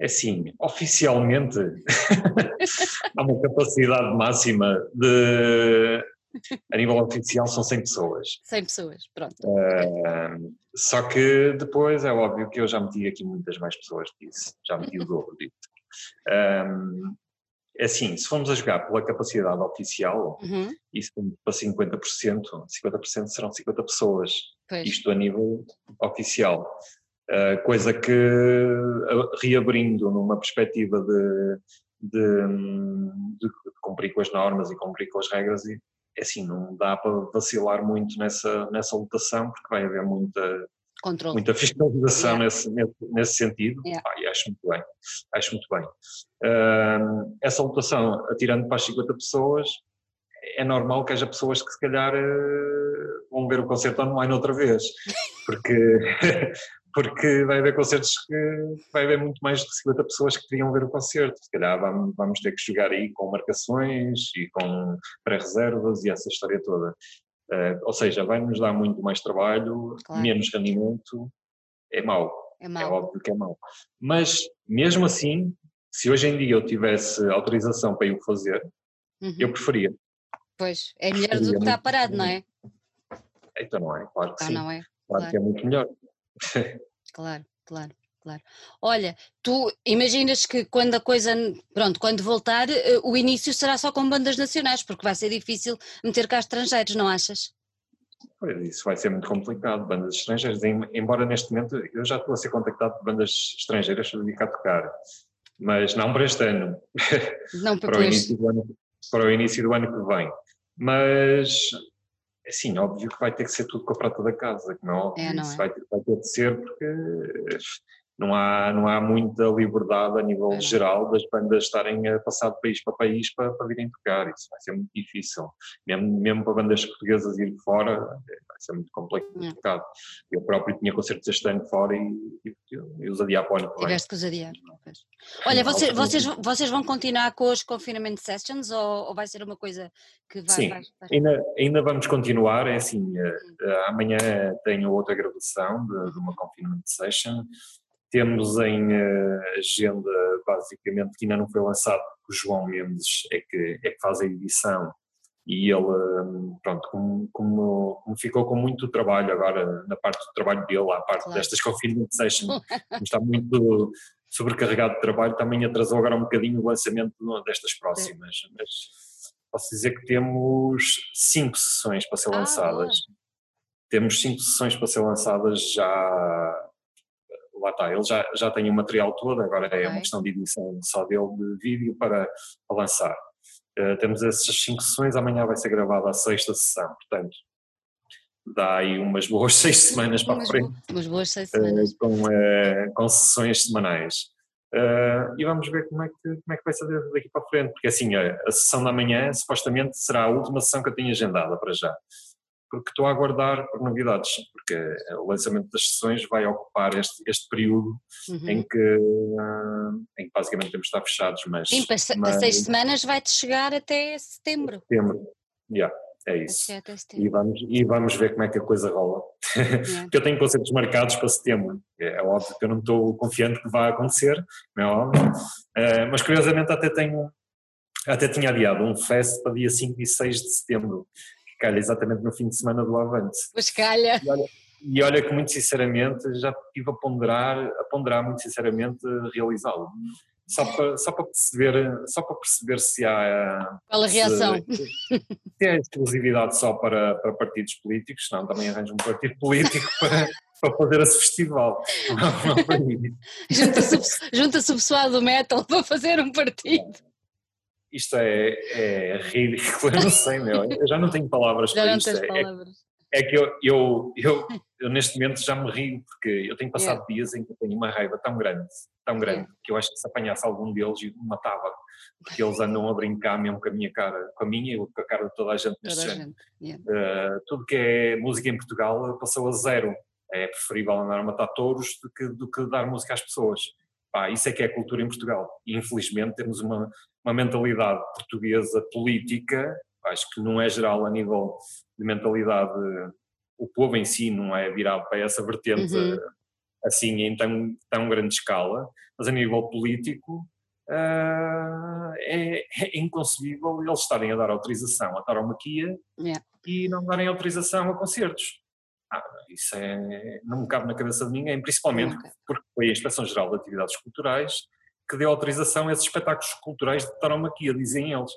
É assim, oficialmente <laughs> há uma capacidade máxima de. A nível oficial são 100 pessoas. 100 pessoas, pronto. Uh, só que depois é óbvio que eu já meti aqui muitas mais pessoas disso, já meti o dobro disso. Um, é assim, se formos a jogar pela capacidade oficial, uhum. isso para 50%, 50% serão 50 pessoas. Pois. Isto a nível oficial. Eh, coisa que, eh, reabrindo numa perspectiva de, de, de, cumprir com as normas e cumprir com as regras, e, é assim, não dá para vacilar muito nessa, nessa lotação, porque vai haver muita, Controle. muita fiscalização yeah. nesse, nesse, sentido, yeah. ah, e acho muito bem, acho muito bem. Uh, essa lotação, atirando para as 50 pessoas, é normal que haja pessoas que se calhar uh, vão ver o concerto online outra vez, porque <laughs> porque vai haver concertos que vai haver muito mais de 50 pessoas que queriam ver o concerto. Se calhar vamos, vamos ter que jogar aí com marcações e com pré-reservas e essa história toda. Uh, ou seja, vai-nos dar muito mais trabalho, claro. menos rendimento, é mau. É, mau. é óbvio que é mau. Mas, mesmo assim, se hoje em dia eu tivesse autorização para o fazer, uhum. eu preferia. Pois, é melhor preferia do que estar parado, não é? Então não é, claro que ah, sim. Não é. Claro, claro que é muito melhor. <laughs> Claro, claro, claro. Olha, tu imaginas que quando a coisa, pronto, quando voltar, eh, o início será só com bandas nacionais, porque vai ser difícil meter cá estrangeiros, não achas? Pois, isso vai ser muito complicado, bandas estrangeiras, embora neste momento eu já estou a ser contactado por bandas estrangeiras para dedicar a tocar, mas não para este ano, não <laughs> para, o início do ano, para o início do ano que vem. Mas Sim, óbvio que vai ter que ser tudo com a prata da casa, que não, é óbvio, é, não isso é? vai, ter, vai ter de ser porque não há, não há muita liberdade a nível é. geral das bandas estarem a passar de país para país para, para virem tocar, isso vai ser muito difícil, mesmo, mesmo para bandas portuguesas ir fora, vai ser muito complicado. É. Eu próprio tinha concertos este ano fora e, e, e os adiar para o ano Tiveste que os adiar. Olha, vocês, vocês, vocês vão continuar com os confinement sessions ou, ou vai ser uma coisa que vai... Sim, vai, vai... Ainda, ainda vamos continuar, é assim, uh, amanhã tenho outra gravação de, de uma confinement session, temos em uh, agenda, basicamente, que ainda não foi lançado, o João Mendes é que, é que faz a edição e ele, hum, pronto, como, como, como, ficou com muito trabalho agora na parte do trabalho dele, à parte claro. destas confinement sessions, <laughs> está muito sobrecarregado de trabalho, também atrasou agora um bocadinho o lançamento destas próximas, mas posso dizer que temos cinco sessões para ser ah, lançadas. Boa. Temos cinco sessões para ser lançadas já lá está, ele já, já tem o material todo, agora okay. é uma questão de edição só dele de vídeo para, lançar. Uh, temos essas cinco sessões, amanhã vai ser gravada a sexta sessão, portanto dá aí umas boas <laughs> seis semanas para a frente. Umas boas seis semanas. Uh, com, uh, com sessões semanais. e vamos ver como é, que, como é que vai ser daqui para a frente, porque assim, a, a sessão da manhã supostamente será a última sessão que eu tenho agendada para já porque estou a aguardar por novidades, porque o lançamento das sessões vai ocupar este, este período uhum. em, que, uh, em que basicamente temos de estar fechados. Mas, Sim, para, seis semanas vai-te chegar até setembro. Setembro, yeah, é isso. E vamos, e vamos ver como é que a coisa rola. Yeah. <laughs> porque eu tenho concertos marcados para setembro. É, é, óbvio que eu não estou confiante que vai acontecer, não é óbvio. Uh, mas curiosamente até tenho até tinha adiado um fest para dia 5 e 6 de setembro calha exatamente no fim de semana do Avante. Pois calha. E olha, e olha que muito sinceramente já estive a ponderar, a ponderar muito sinceramente realizá-lo. Só para, só para perceber, só para perceber se há Qual a reação? Se, se há exclusividade só para, para partidos políticos, não, também arranjo um partido político para, para fazer esse festival. Junta-se junta o pessoal do metal para fazer um partido. Isto é, é ridículo, <laughs> eu não sei, meu. Eu já não tenho palavras já para isto. Tens é, palavras. É que eu, eu, eu, eu, neste momento já me rio, porque eu tenho passado Yeah. dias em que eu tenho uma raiva tão grande, tão grande, Yeah. que eu acho que se apanhasse algum deles eu me matava, porque eles andam a brincar mesmo com a minha cara, com a minha e com a cara de toda a gente neste Toda género. gente. Yeah. Uh, tudo que é música em Portugal passou a zero. É preferível andar a matar touros do que, do que dar música às pessoas. Pá, isso é que é a cultura em Portugal. E infelizmente temos uma, uma mentalidade portuguesa política, acho que não é geral a nível de mentalidade, o povo em si não é virado para essa vertente Uhum. assim em tão, tão grande escala, mas a nível político ah, é, é inconcebível eles estarem a dar autorização à tauromaquia Yeah. e não darem autorização a concertos. Ah, isso é, não me cabe na cabeça de ninguém, principalmente porque foi a Inspeção-Geral de Atividades Culturais que deu autorização a esses espetáculos culturais de tauromaquia, dizem eles.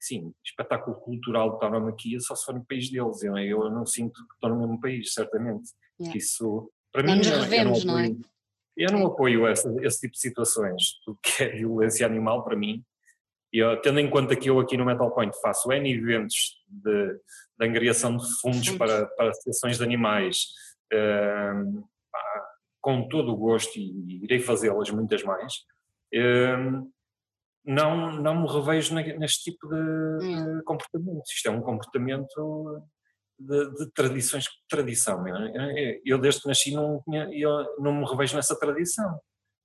Sim, espetáculo cultural de tauromaquia só se for no país deles, eu, eu não sinto que estou no mesmo país, certamente. Yeah. Isso, para Não mim, nos revemos, não é? apoio- Eu não apoio essa- esse tipo de situações, tudo que é violência animal para mim, eu, tendo em conta que eu aqui no Metal Point faço N eventos de, de angariação de fundos para, para associações de animais, pá, com todo o gosto e irei fazê-las muitas mais, ehm, não, não me revejo ne- neste tipo de, de comportamento. Isto é um comportamento de, de tradições, tradição. Eu, eu- eu desde que nasci não, eu não me revejo nessa tradição.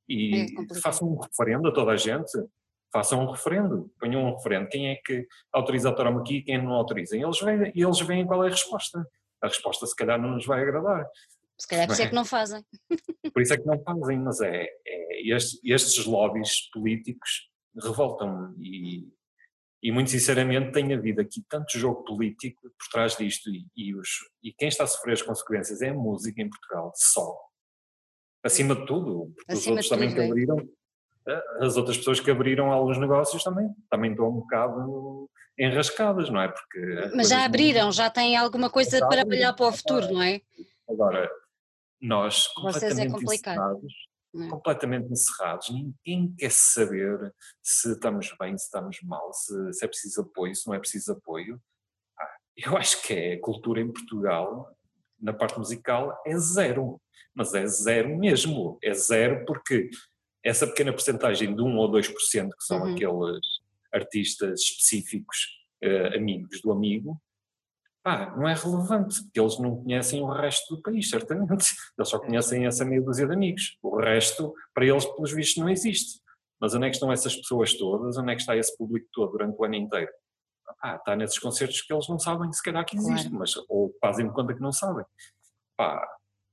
É E complicado. façam um referendo a toda a gente, façam um referendo, ponham um referendo. Quem é que autoriza a tauromaquia e quem não autoriza? E eles veem, e eles veem qual é a resposta. A resposta se calhar não nos vai agradar. Se calhar por isso é que não fazem. Por isso é que não fazem, mas é, é estes, estes lobbies políticos revoltam-me e, e muito sinceramente tem havido aqui tanto jogo político por trás disto e, e os, e quem está a sofrer as consequências é a música em Portugal, só. Acima de tudo, porque Acima os outros também é. As outras pessoas que abriram alguns negócios também, também estão um bocado enrascadas, não é? Porque as Mas já não- abriram, já têm alguma coisa Já para abriram. olhar para o futuro, não é? Agora, nós é completamente complicado. encerrados, Não é? completamente encerrados, ninguém quer saber se estamos bem, se estamos mal, se, se é preciso apoio, se não é preciso apoio. Ah, Eu acho que é a cultura em Portugal, na parte musical, é zero, mas é zero mesmo, é zero porque essa pequena porcentagem de 1 ou 2% que são Uhum. aqueles artistas específicos, eh, amigos do amigo, pá, não é relevante, porque eles não conhecem o resto do país, certamente. Eles só conhecem essa meia dúzia de amigos. O resto, para eles, pelos vistos, não existe. Mas onde é que estão essas pessoas todas? Onde é que está esse público todo durante o ano inteiro? Ah, está nesses concertos que eles não sabem se calhar que existe, Claro. mas ou fazem conta que não sabem. Pá,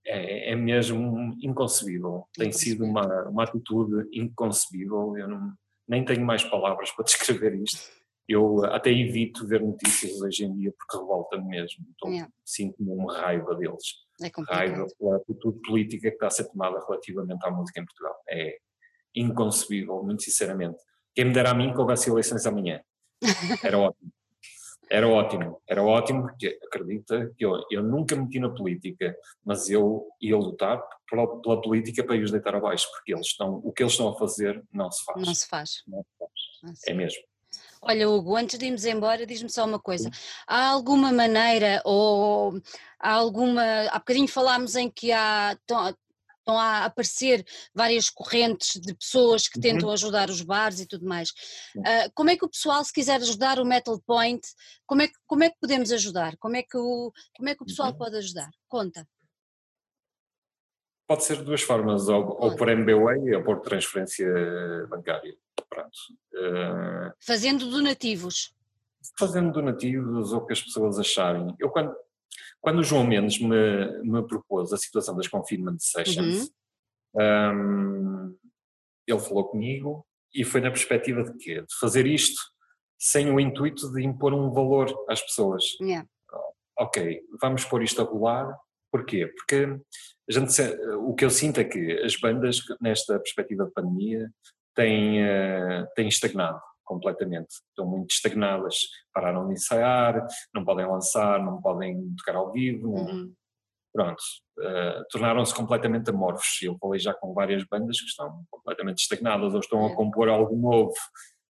é, é mesmo inconcebível. Tem sido uma, uma atitude inconcebível. Eu não, nem tenho mais palavras <laughs> para descrever isto. Eu até evito ver notícias hoje em dia porque revolta-me mesmo. Então, Yeah. Sinto-me uma raiva deles. É Raiva pela atitude política que está a ser tomada relativamente à música em Portugal. É inconcebível, muito sinceramente. Quem me dera a mim que houvesse eleições amanhã. <laughs> Era ótimo. Era ótimo, era ótimo, porque acredita que eu, eu nunca me meti na política, mas eu ia lutar pela, pela política para os deitar abaixo, porque eles estão, o que eles estão a fazer não se faz. Não se faz. Não se faz. Não se É mesmo. Olha, Hugo, antes de irmos embora, diz-me só uma coisa. Há alguma maneira ou há alguma. Há bocadinho falámos em que há. Estão, a aparecer várias correntes de pessoas que Uhum. tentam ajudar os bares e tudo mais. Ah, como é que o pessoal, se quiser ajudar o Metal Point, como é que, como é que podemos ajudar? Como é que o, como é que o pessoal Uhum. pode ajudar? Conta. Pode ser de duas formas, ou, ou por MBWay ou por transferência bancária. Pronto. Eh, Fazendo donativos. fazendo donativos ou o que as pessoas acharem. Eu quando, quando o João Mendes me, me propôs a situação das confinement sessions, hum, ele falou comigo e foi na perspectiva de quê? De fazer isto sem o intuito de impor um valor às pessoas. Yeah. ok, vamos pôr isto a rolar, porquê? Porque a gente, o que eu sinto é que as bandas, nesta perspectiva de pandemia, têm, uh, têm estagnado completamente. Estão muito estagnadas, pararam de ensaiar, não podem lançar, não podem tocar ao vivo, uhum. pronto, uh, tornaram-se completamente amorfos. Eu falei já com várias bandas que estão completamente estagnadas ou estão é. a compor algo novo,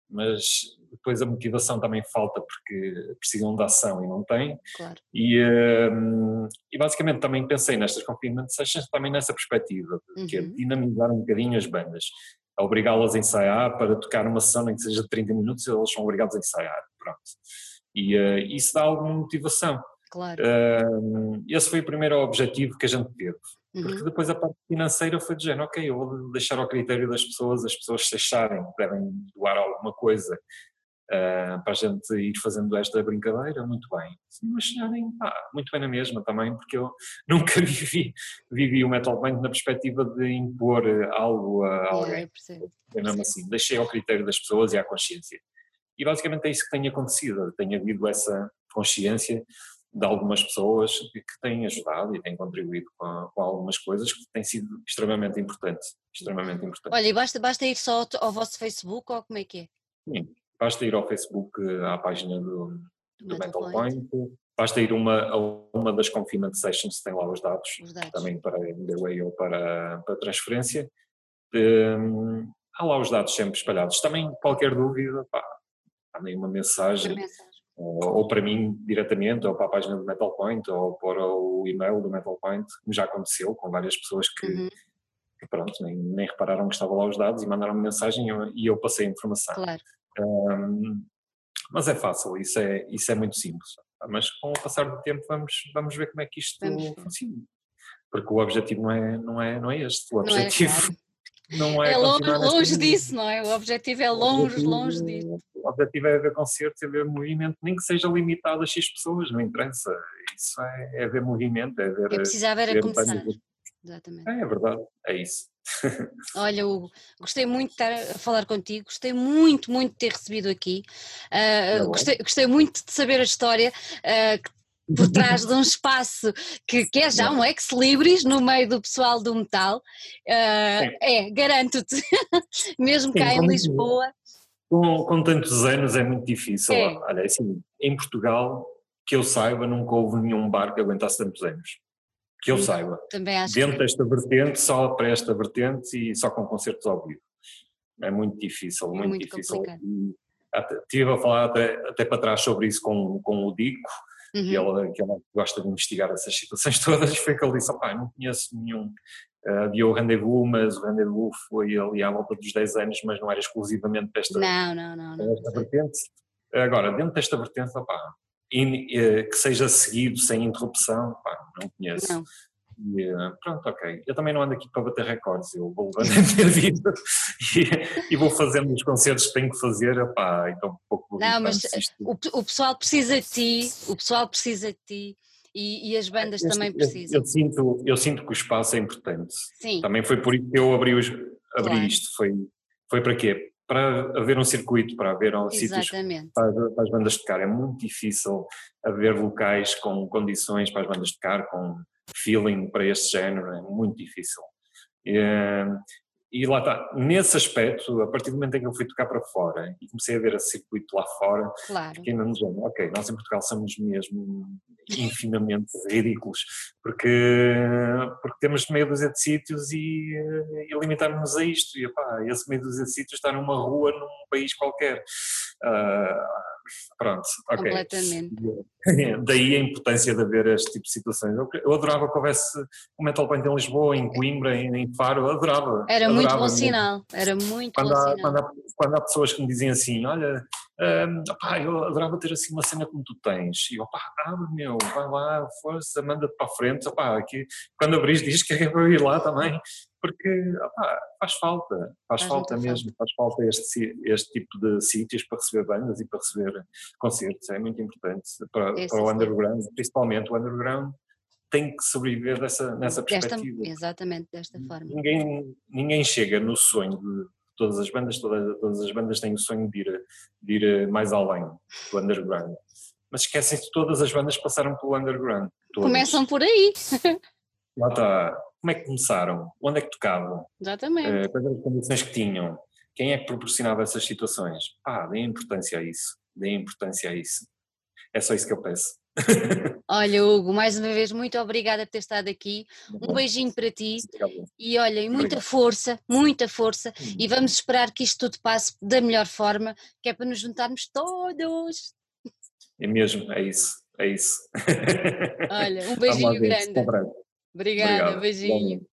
mas depois a motivação também falta porque precisam de ação e não têm. Claro. E, um, e basicamente também pensei nestas confinement sessions também nessa perspectiva, uhum. que é uhum. dinamizar um bocadinho as bandas a obrigá-las a ensaiar para tocar uma sessão em que seja de 30 minutos, eles são obrigados a ensaiar, pronto. E uh, isso dá alguma motivação. Claro. Uh, esse foi o primeiro objetivo que a gente teve. Uhum. Porque depois a parte financeira foi género, ok, eu vou deixar ao critério das pessoas, as pessoas se acharem devem doar alguma coisa uh, para a gente ir fazendo esta brincadeira, muito bem. Não acharem, pá, muito bem na mesma também, porque eu <laughs> nunca vivi, vivi o Metal Band na perspectiva de impor algo a alguém. É, mesmo assim, deixei ao critério das pessoas e à consciência. E basicamente é isso que tem acontecido, tem havido essa consciência de algumas pessoas que, têm ajudado e têm contribuído com, com, algumas coisas que têm sido extremamente importantes, extremamente importantes. Olha, e basta, basta ir só ao vosso Facebook ou como é que é? Sim, basta ir ao Facebook à página do, do Metal, Metal Point. Point. basta ir uma, a uma das confinement sessions, tem lá os dados, os dados. também para Midway ou para, para transferência. Um, há lá os dados sempre espalhados. Também qualquer dúvida, pá, mandem uma mensagem, mensagem. Ou, ou, para mim diretamente, ou para a página do Metal Point, ou para o e-mail do Metal Point, como já aconteceu com várias pessoas que, uhum. que pronto, nem, nem, repararam que estavam lá os dados e mandaram -me mensagem e eu, e eu passei a informação. Claro. Um, mas é fácil, isso é, isso é muito simples. Mas com o passar do tempo vamos, vamos ver como é que isto funciona. Porque o objetivo não é, não é, não é este. O objetivo não é, claro. <laughs> não é, é longe, longe disso, não é? O objetivo é longe, objetivo, longe disso. O objetivo é ver concertos, é ver movimento, nem que seja limitado a X pessoas, não interessa. Isso é, é ver movimento, é ver. Eu precisava ver a começar. Exatamente. É, é verdade, é isso. Olha, Hugo, gostei muito de estar a falar contigo, gostei muito, muito de ter recebido aqui, uh, gostei, gostei, muito de saber a história uh, por trás de um espaço que, que é já um ex-libris no meio do pessoal do metal. Uh, é, garanto-te, <laughs> mesmo Sim, cá em Lisboa. Com, com, tantos anos é muito difícil. É. Olha, é assim, em Portugal, que eu saiba, nunca houve nenhum bar que aguentasse tantos anos que eu saiba. Também acho Dentro que... desta vertente, só para esta vertente e só com concertos ao vivo. É muito difícil, é muito, muito difícil. estive a falar até, até para trás sobre isso com, com o Dico, uhum. que, ele, que ele gosta de investigar essas situações <laughs> todas, foi que ele disse, opá, não conheço nenhum, uh, havia o Rendezvous, mas o Rendezvous foi ali à volta dos 10 anos, mas não era exclusivamente desta, não, não, não, não. desta vertente. Agora, dentro desta vertente, opá, in, uh, que seja seguido sem interrupção, pá, não conheço. Não. E, uh, pronto, ok. Eu também não ando aqui para bater recordes, eu vou levando <laughs> a minha vida e, e, vou fazendo os concertos que tenho que fazer, opá, então um pouco... Não, mas o, o, pessoal precisa de ti, o pessoal precisa de ti. E, e as bandas eu, também precisam. Eu, eu, sinto, eu sinto que o espaço é importante. Sim. Também foi por isso que eu abri, os, abri claro. isto. Foi, foi para quê? Para haver um circuito, para haver um sítios para, para, as bandas tocar. É muito difícil haver locais com condições para as bandas tocar, com feeling para este género, é muito difícil. E, e lá está, nesse aspecto, a partir do momento em que eu fui tocar para fora e comecei a ver esse circuito lá fora, claro. fiquei mesmo ok, nós em Portugal somos mesmo infinamente ridículos, porque, porque temos meia dúzia de sítios e, e limitarmos a isto, e opá, esse meia dúzia de sítios está numa rua num país qualquer. Uh, Pronto, ok. Completamente. <laughs> Daí a importância de haver este tipo de situações. Eu, adorava que houvesse um Metal Point em Lisboa, em Coimbra, em, Faro, eu adorava. Era adorava, muito bom sinal, era muito quando bom há, sinal. Quando há, quando há, pessoas que me dizem assim, olha, um, opá, eu adorava ter assim uma cena como tu tens. E eu, opá, abre meu, vai lá, força, manda-te para a frente, opá, aqui, quando abris diz que é para ir lá também porque opa, faz falta, faz, faz falta mesmo, falta. faz falta este, este tipo de sítios para receber bandas e para receber concertos, é muito importante para, para o underground, principalmente o underground tem que sobreviver dessa, nessa perspectiva. Desta, exatamente, desta forma. Ninguém, ninguém chega no sonho de todas as bandas, todas, todas as bandas têm o sonho de ir, de ir mais além do underground. mas esquecem-se todas as bandas passaram pelo underground. Todas. Começam por aí. <laughs> Lá está. Como é que começaram? Onde é que tocavam? Exatamente. Uh, quais eram as condições que tinham? Quem é que proporcionava essas situações? Pá, dê importância a isso. Dê importância a isso. É só isso que eu peço. Olha, Hugo, mais uma vez, muito obrigada por ter estado aqui. Um beijinho para ti. E olha, muita Obrigado. força, muita força. Hum. E vamos esperar que isto tudo passe da melhor forma, que é para nos juntarmos todos. É mesmo, é isso, é isso. Olha, um <laughs> beijinho grande. Obrigada, Obrigado. beijinho.